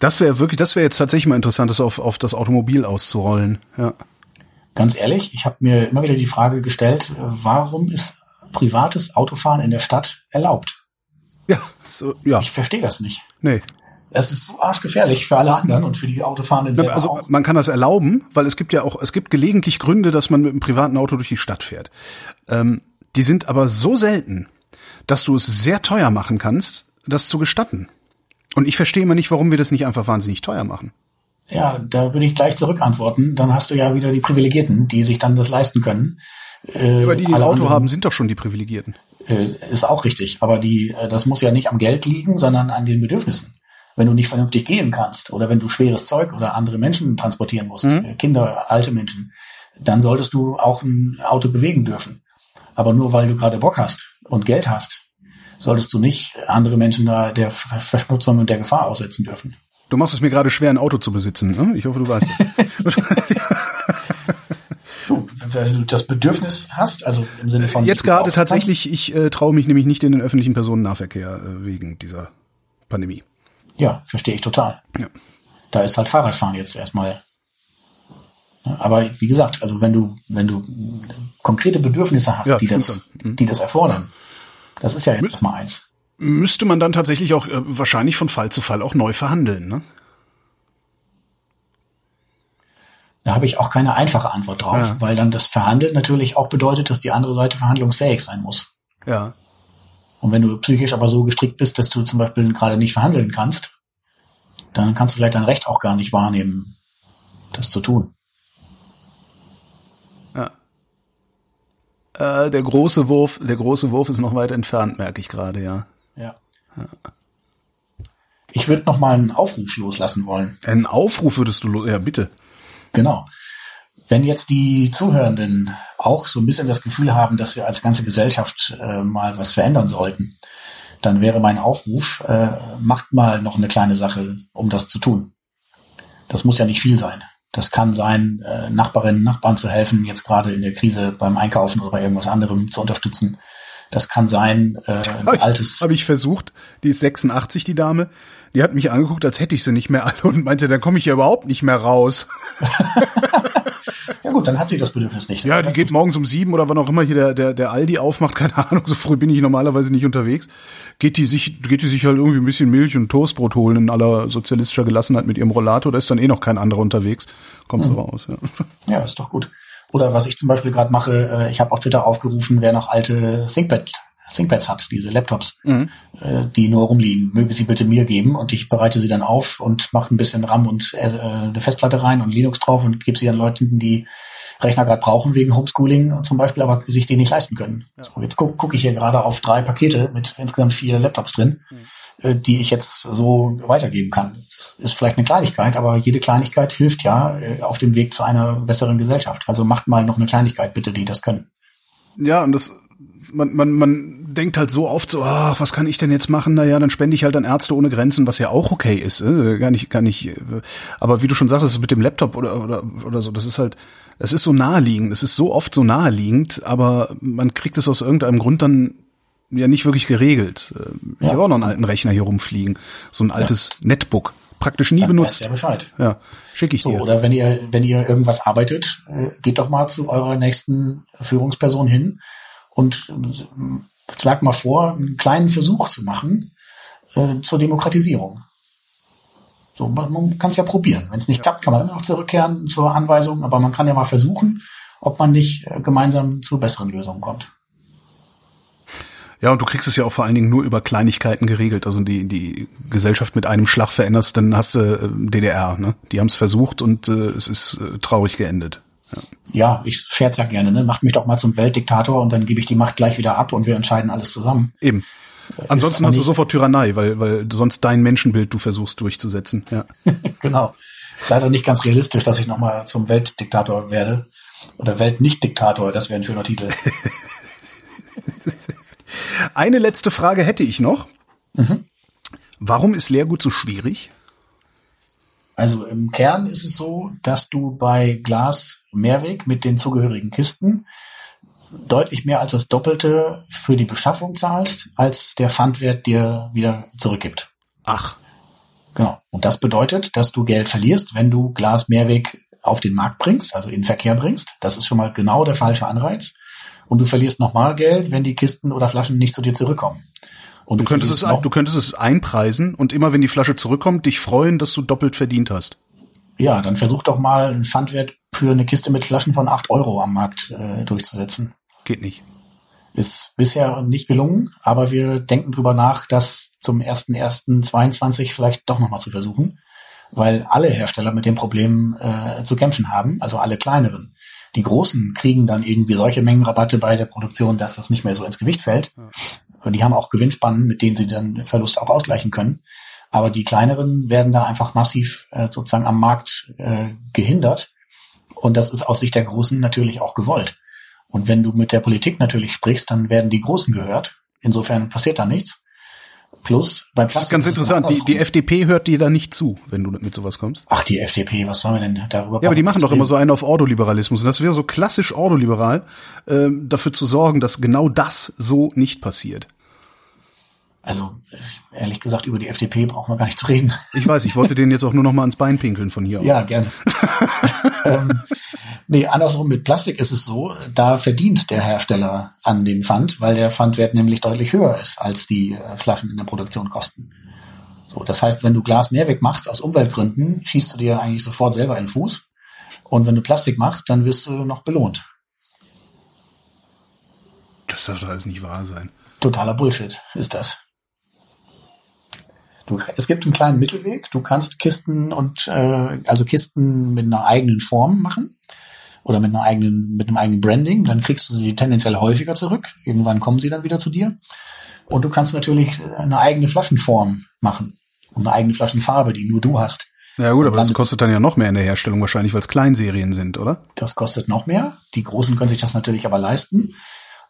Das wäre wirklich, das wäre jetzt tatsächlich mal interessant, das auf, auf das Automobil auszurollen, ja. ganz ehrlich, ich habe mir immer wieder die Frage gestellt, warum ist privates Autofahren in der Stadt erlaubt? Ja, so, ja. Ich verstehe das nicht. Nee. Es ist so arschgefährlich für alle anderen und für die Autofahrenden selber Also auch. man kann das erlauben, weil es gibt ja auch, es gibt gelegentlich Gründe, dass man mit einem privaten Auto durch die Stadt fährt. Ähm, die sind aber so selten, dass du es sehr teuer machen kannst, das zu gestatten. Und ich verstehe immer nicht, warum wir das nicht einfach wahnsinnig teuer machen. Ja, da würde ich gleich zurück antworten. Dann hast du ja wieder die Privilegierten, die sich dann das leisten können. Äh, Aber die, die ein Auto anderen, haben, sind doch schon die Privilegierten. Äh, ist auch richtig. Aber die, äh, das muss ja nicht am Geld liegen, sondern an den Bedürfnissen. Wenn du nicht vernünftig gehen kannst oder wenn du schweres Zeug oder andere Menschen transportieren musst, Mhm. äh, Kinder, alte Menschen, dann solltest du auch ein Auto bewegen dürfen. Aber nur weil du gerade Bock hast und Geld hast, solltest du nicht andere Menschen da der Ver- Verschmutzung und der Gefahr aussetzen dürfen. Du machst es mir gerade schwer, ein Auto zu besitzen. Ne? Ich hoffe, du weißt es. Wenn du das Bedürfnis hast, also im Sinne von Jetzt gerade tatsächlich, ich äh, traue mich nämlich nicht in den öffentlichen Personennahverkehr äh, wegen dieser Pandemie. Ja, verstehe ich total. Ja. Da ist halt Fahrradfahren jetzt erstmal. Ja, Aber wie gesagt, also wenn du, wenn du konkrete Bedürfnisse hast, Ja, die das, die das erfordern, das ist ja jetzt erstmal eins. Müsste man dann tatsächlich auch äh, wahrscheinlich von Fall zu Fall auch neu verhandeln, ne? Da habe ich auch keine einfache Antwort drauf, Ja. weil dann das Verhandeln natürlich auch bedeutet, dass die andere Seite verhandlungsfähig sein muss. Ja. Und wenn du psychisch aber so gestrickt bist, dass du zum Beispiel gerade nicht verhandeln kannst, dann kannst du vielleicht dein Recht auch gar nicht wahrnehmen, das zu tun. Äh, der große Wurf, der große Wurf ist noch weit entfernt, merke ich gerade, ja. Ja. Ich würde noch mal einen Aufruf loslassen wollen. Einen Aufruf würdest du, ja bitte. Genau. Wenn jetzt die Zuhörenden auch so ein bisschen das Gefühl haben, dass wir als ganze Gesellschaft äh, mal was verändern sollten, dann wäre mein Aufruf, äh, macht mal noch eine kleine Sache, um das zu tun. Das muss ja nicht viel sein. Das kann sein, äh, Nachbarinnen, Nachbarn zu helfen, jetzt gerade in der Krise beim Einkaufen oder bei irgendwas anderem zu unterstützen. Das kann sein, äh, ein Habe ich, altes. hab ich versucht. Die ist 86, die Dame. Die hat mich angeguckt, als hätte ich sie nicht mehr alle und meinte, dann komme ich ja überhaupt nicht mehr raus. Ja gut, dann hat sie das Bedürfnis nicht. Ja, die geht morgens um sieben oder wann auch immer hier der, der, der Aldi aufmacht, keine Ahnung, so früh bin ich normalerweise nicht unterwegs. Geht die sich, geht die sich halt irgendwie ein bisschen Milch und Toastbrot holen in aller sozialistischer Gelassenheit mit ihrem Rollator, da ist dann eh noch kein anderer unterwegs. Kommt so raus, ja. Ja, ist doch gut. Oder was ich zum Beispiel gerade mache, äh, ich habe auf Twitter aufgerufen, wer noch alte ThinkPad, ThinkPads hat, diese Laptops, äh, die nur rumliegen, möge sie bitte mir geben und ich bereite sie dann auf und mache ein bisschen RAM und äh, eine Festplatte rein und Linux drauf und gebe sie an Leuten, die Rechner gerade brauchen wegen Homeschooling zum Beispiel, aber sich die nicht leisten können. So, jetzt gucke guck ich hier gerade auf drei Pakete mit insgesamt vier Laptops drin, äh, die ich jetzt so weitergeben kann. Das ist vielleicht eine Kleinigkeit, aber jede Kleinigkeit hilft ja äh, auf dem Weg zu einer besseren Gesellschaft. Also macht mal noch eine Kleinigkeit bitte, die das können. Ja, und das, man, man, man denkt halt so oft so, ach, was kann ich denn jetzt machen? Naja, dann spende ich halt an Ärzte ohne Grenzen, was ja auch okay ist. Äh? Gar nicht, gar nicht. äh, Aber wie du schon sagst, das ist mit dem Laptop oder, oder, oder so, das ist halt, das ist so naheliegend. Es ist so oft so naheliegend, aber man kriegt es aus irgendeinem Grund dann ja nicht wirklich geregelt. Äh, Ich Ja. habe auch noch einen alten Rechner hier rumfliegen. So ein altes Netbook. Praktisch nie Dann benutzt. ihr Bescheid. Ja, schicke ich So, dir. oder wenn ihr, wenn ihr irgendwas arbeitet, äh, geht doch mal zu eurer nächsten Führungsperson hin und äh, schlagt mal vor, einen kleinen Versuch zu machen äh, zur Demokratisierung. So, man, man kann es ja probieren. Wenn es nicht klappt, kann man immer noch zurückkehren zur Anweisung, aber man kann ja mal versuchen, ob man nicht äh, gemeinsam zu besseren Lösungen kommt. Ja, und du kriegst es ja auch vor allen Dingen nur über Kleinigkeiten geregelt. Also die, die Gesellschaft mit einem Schlag veränderst, dann hast du äh, DDR. Ne? Die haben es versucht und äh, es ist äh, traurig geendet. Ja, ich scherz ja gerne, ne? Macht mich doch mal zum Weltdiktator und dann gebe ich die Macht gleich wieder ab und wir entscheiden alles zusammen. Eben. Ansonsten aber hast du sofort Tyrannei, weil, weil sonst dein Menschenbild du versuchst durchzusetzen. Ja. genau. Leider nicht ganz realistisch, dass ich nochmal zum Weltdiktator werde. Oder Weltnichtdiktator, das wäre ein schöner Titel. Eine letzte Frage hätte ich noch. Warum ist Leergut so schwierig? Also im Kern ist es so, dass du bei Glas Mehrweg mit den zugehörigen Kisten deutlich mehr als das Doppelte für die Beschaffung zahlst, als der Pfandwert dir wieder zurückgibt. Ach, Genau. Und das bedeutet, dass du Geld verlierst, wenn du Glas Mehrweg auf den Markt bringst, also in den Verkehr bringst. Das ist schon mal genau der falsche Anreiz. Und du verlierst nochmal Geld, wenn die Kisten oder Flaschen nicht zu dir zurückkommen. Und du, du könntest, es, du könntest es einpreisen und immer wenn die Flasche zurückkommt, dich freuen, dass du doppelt verdient hast. Ja, dann versuch doch mal einen Pfandwert für eine Kiste mit Flaschen von acht Euro am Markt äh, durchzusetzen. Geht nicht. Ist bisher nicht gelungen, aber wir denken drüber nach, das zum 1.1.22 vielleicht doch nochmal zu versuchen, weil alle Hersteller mit dem Problem äh, zu kämpfen haben, also alle kleineren. Die Großen kriegen dann irgendwie solche Mengenrabatte bei der Produktion, dass das nicht mehr so ins Gewicht fällt. Und die haben auch Gewinnspannen, mit denen sie dann Verlust auch ausgleichen können. Aber die kleineren werden da einfach massiv äh, sozusagen am Markt äh, gehindert. Und das ist aus Sicht der Großen natürlich auch gewollt. Und wenn du mit der Politik natürlich sprichst, dann werden die Großen gehört. Insofern passiert da nichts. Plus bei Plastik. Das ist ganz interessant. Die, die FDP hört dir da nicht zu, wenn du mit sowas kommst. Ach, die FDP, was sollen wir denn darüber Ja, aber die machen doch immer so einen auf Ordoliberalismus. Und das wäre so klassisch ordoliberal, äh, dafür zu sorgen, dass genau das so nicht passiert. Also ehrlich gesagt, über die FDP brauchen wir gar nicht zu reden. Ich weiß, ich wollte den jetzt auch nur noch mal ans Bein pinkeln von hier. Ja, gerne. ähm, nee, andersrum mit Plastik ist es so, da verdient der Hersteller an dem Pfand, weil der Pfandwert nämlich deutlich höher ist, als die äh, Flaschen in der Produktion kosten. So, das heißt, wenn du Glas Mehrweg machst aus Umweltgründen, schießt du dir eigentlich sofort selber in den Fuß. Und wenn du Plastik machst, dann wirst du noch belohnt. Das darf doch alles nicht wahr sein. Totaler Bullshit ist das. Du, es gibt einen kleinen Mittelweg. Du kannst Kisten und äh, also Kisten mit einer eigenen Form machen oder mit einer eigenen mit einem eigenen Branding. Dann kriegst du sie tendenziell häufiger zurück. Irgendwann kommen sie dann wieder zu dir. Und du kannst natürlich eine eigene Flaschenform machen und eine eigene Flaschenfarbe, die nur du hast. Ja gut, aber das kostet dann ja noch mehr in der Herstellung wahrscheinlich, weil es Kleinserien sind, oder? Das kostet noch mehr. Die Großen können sich das natürlich aber leisten.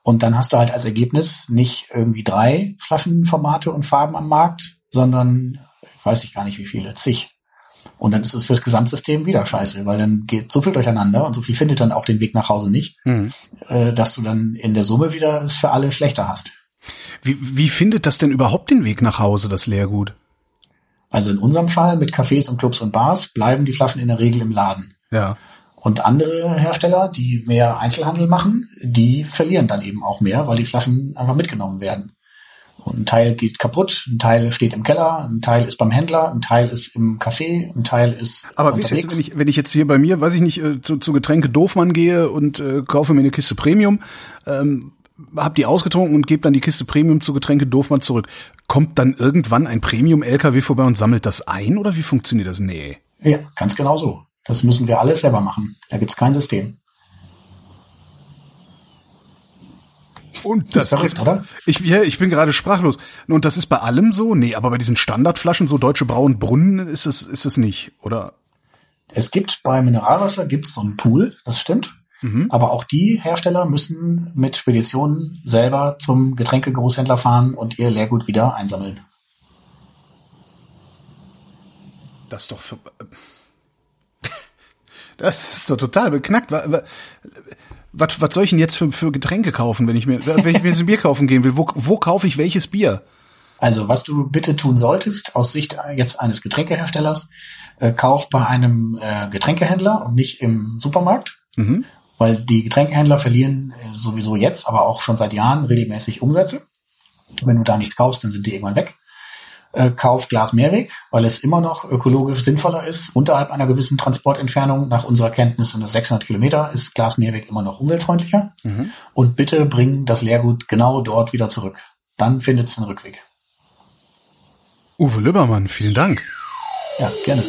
Und dann hast du halt als Ergebnis nicht irgendwie drei Flaschenformate und Farben am Markt, sondern weiß ich gar nicht wie viele, zig. Und dann ist es fürs Gesamtsystem wieder scheiße, weil dann geht so viel durcheinander und so viel findet dann auch den Weg nach Hause nicht, mhm. äh, dass du dann in der Summe wieder es für alle schlechter hast. Wie, wie findet das denn überhaupt den Weg nach Hause, das Leergut? Also in unserem Fall mit Cafés und Clubs und Bars bleiben die Flaschen in der Regel im Laden. Ja. Und andere Hersteller, die mehr Einzelhandel machen, die verlieren dann eben auch mehr, weil die Flaschen einfach mitgenommen werden. Und ein Teil geht kaputt, ein Teil steht im Keller, ein Teil ist beim Händler, ein Teil ist im Café, ein Teil ist Aber wie ist jetzt, wenn ich, wenn ich jetzt hier bei mir, weiß ich nicht, äh, zu, zu Getränke Doofmann gehe und äh, kaufe mir eine Kiste Premium, ähm, hab die ausgetrunken und gebe dann die Kiste Premium zu Getränke Doofmann zurück. Kommt dann irgendwann ein Premium-LKW vorbei und sammelt das ein oder wie funktioniert das? Nee. Ja, ganz genau so. Das müssen wir alles selber machen. Da gibt's kein System. Und das, das ist oder? Ich, ja, ich bin gerade sprachlos. Und das ist bei allem so? Nee, aber bei diesen Standardflaschen, so Deutsche Brauen Brunnen, ist es, ist es nicht, oder? Es gibt bei Mineralwasser gibt's so einen Pool, das stimmt. Mhm. Aber auch die Hersteller müssen mit Speditionen selber zum Getränkegroßhändler fahren und ihr Leergut wieder einsammeln. Das ist doch für, das ist doch total beknackt was, was soll ich denn jetzt für, für Getränke kaufen, wenn ich mir, wenn ich mir ein Bier kaufen gehen will? Wo, wo kaufe ich welches Bier? Also, was du bitte tun solltest, aus Sicht jetzt eines Getränkeherstellers, äh, kauf bei einem äh, Getränkehändler und nicht im Supermarkt. Mhm. Weil die Getränkehändler verlieren äh, sowieso jetzt, aber auch schon seit Jahren regelmäßig Umsätze. Wenn du da nichts kaufst, dann sind die irgendwann weg äh, kauft Glas Mehrweg, weil es immer noch ökologisch sinnvoller ist. Unterhalb einer gewissen Transportentfernung, nach unserer Kenntnis sind es 600 Kilometer, ist Glas Mehrweg immer noch umweltfreundlicher. Mhm. Und bitte bringen das Leergut genau dort wieder zurück. Dann findet es einen Rückweg. Uwe Lübbermann, vielen Dank. Ja, gerne.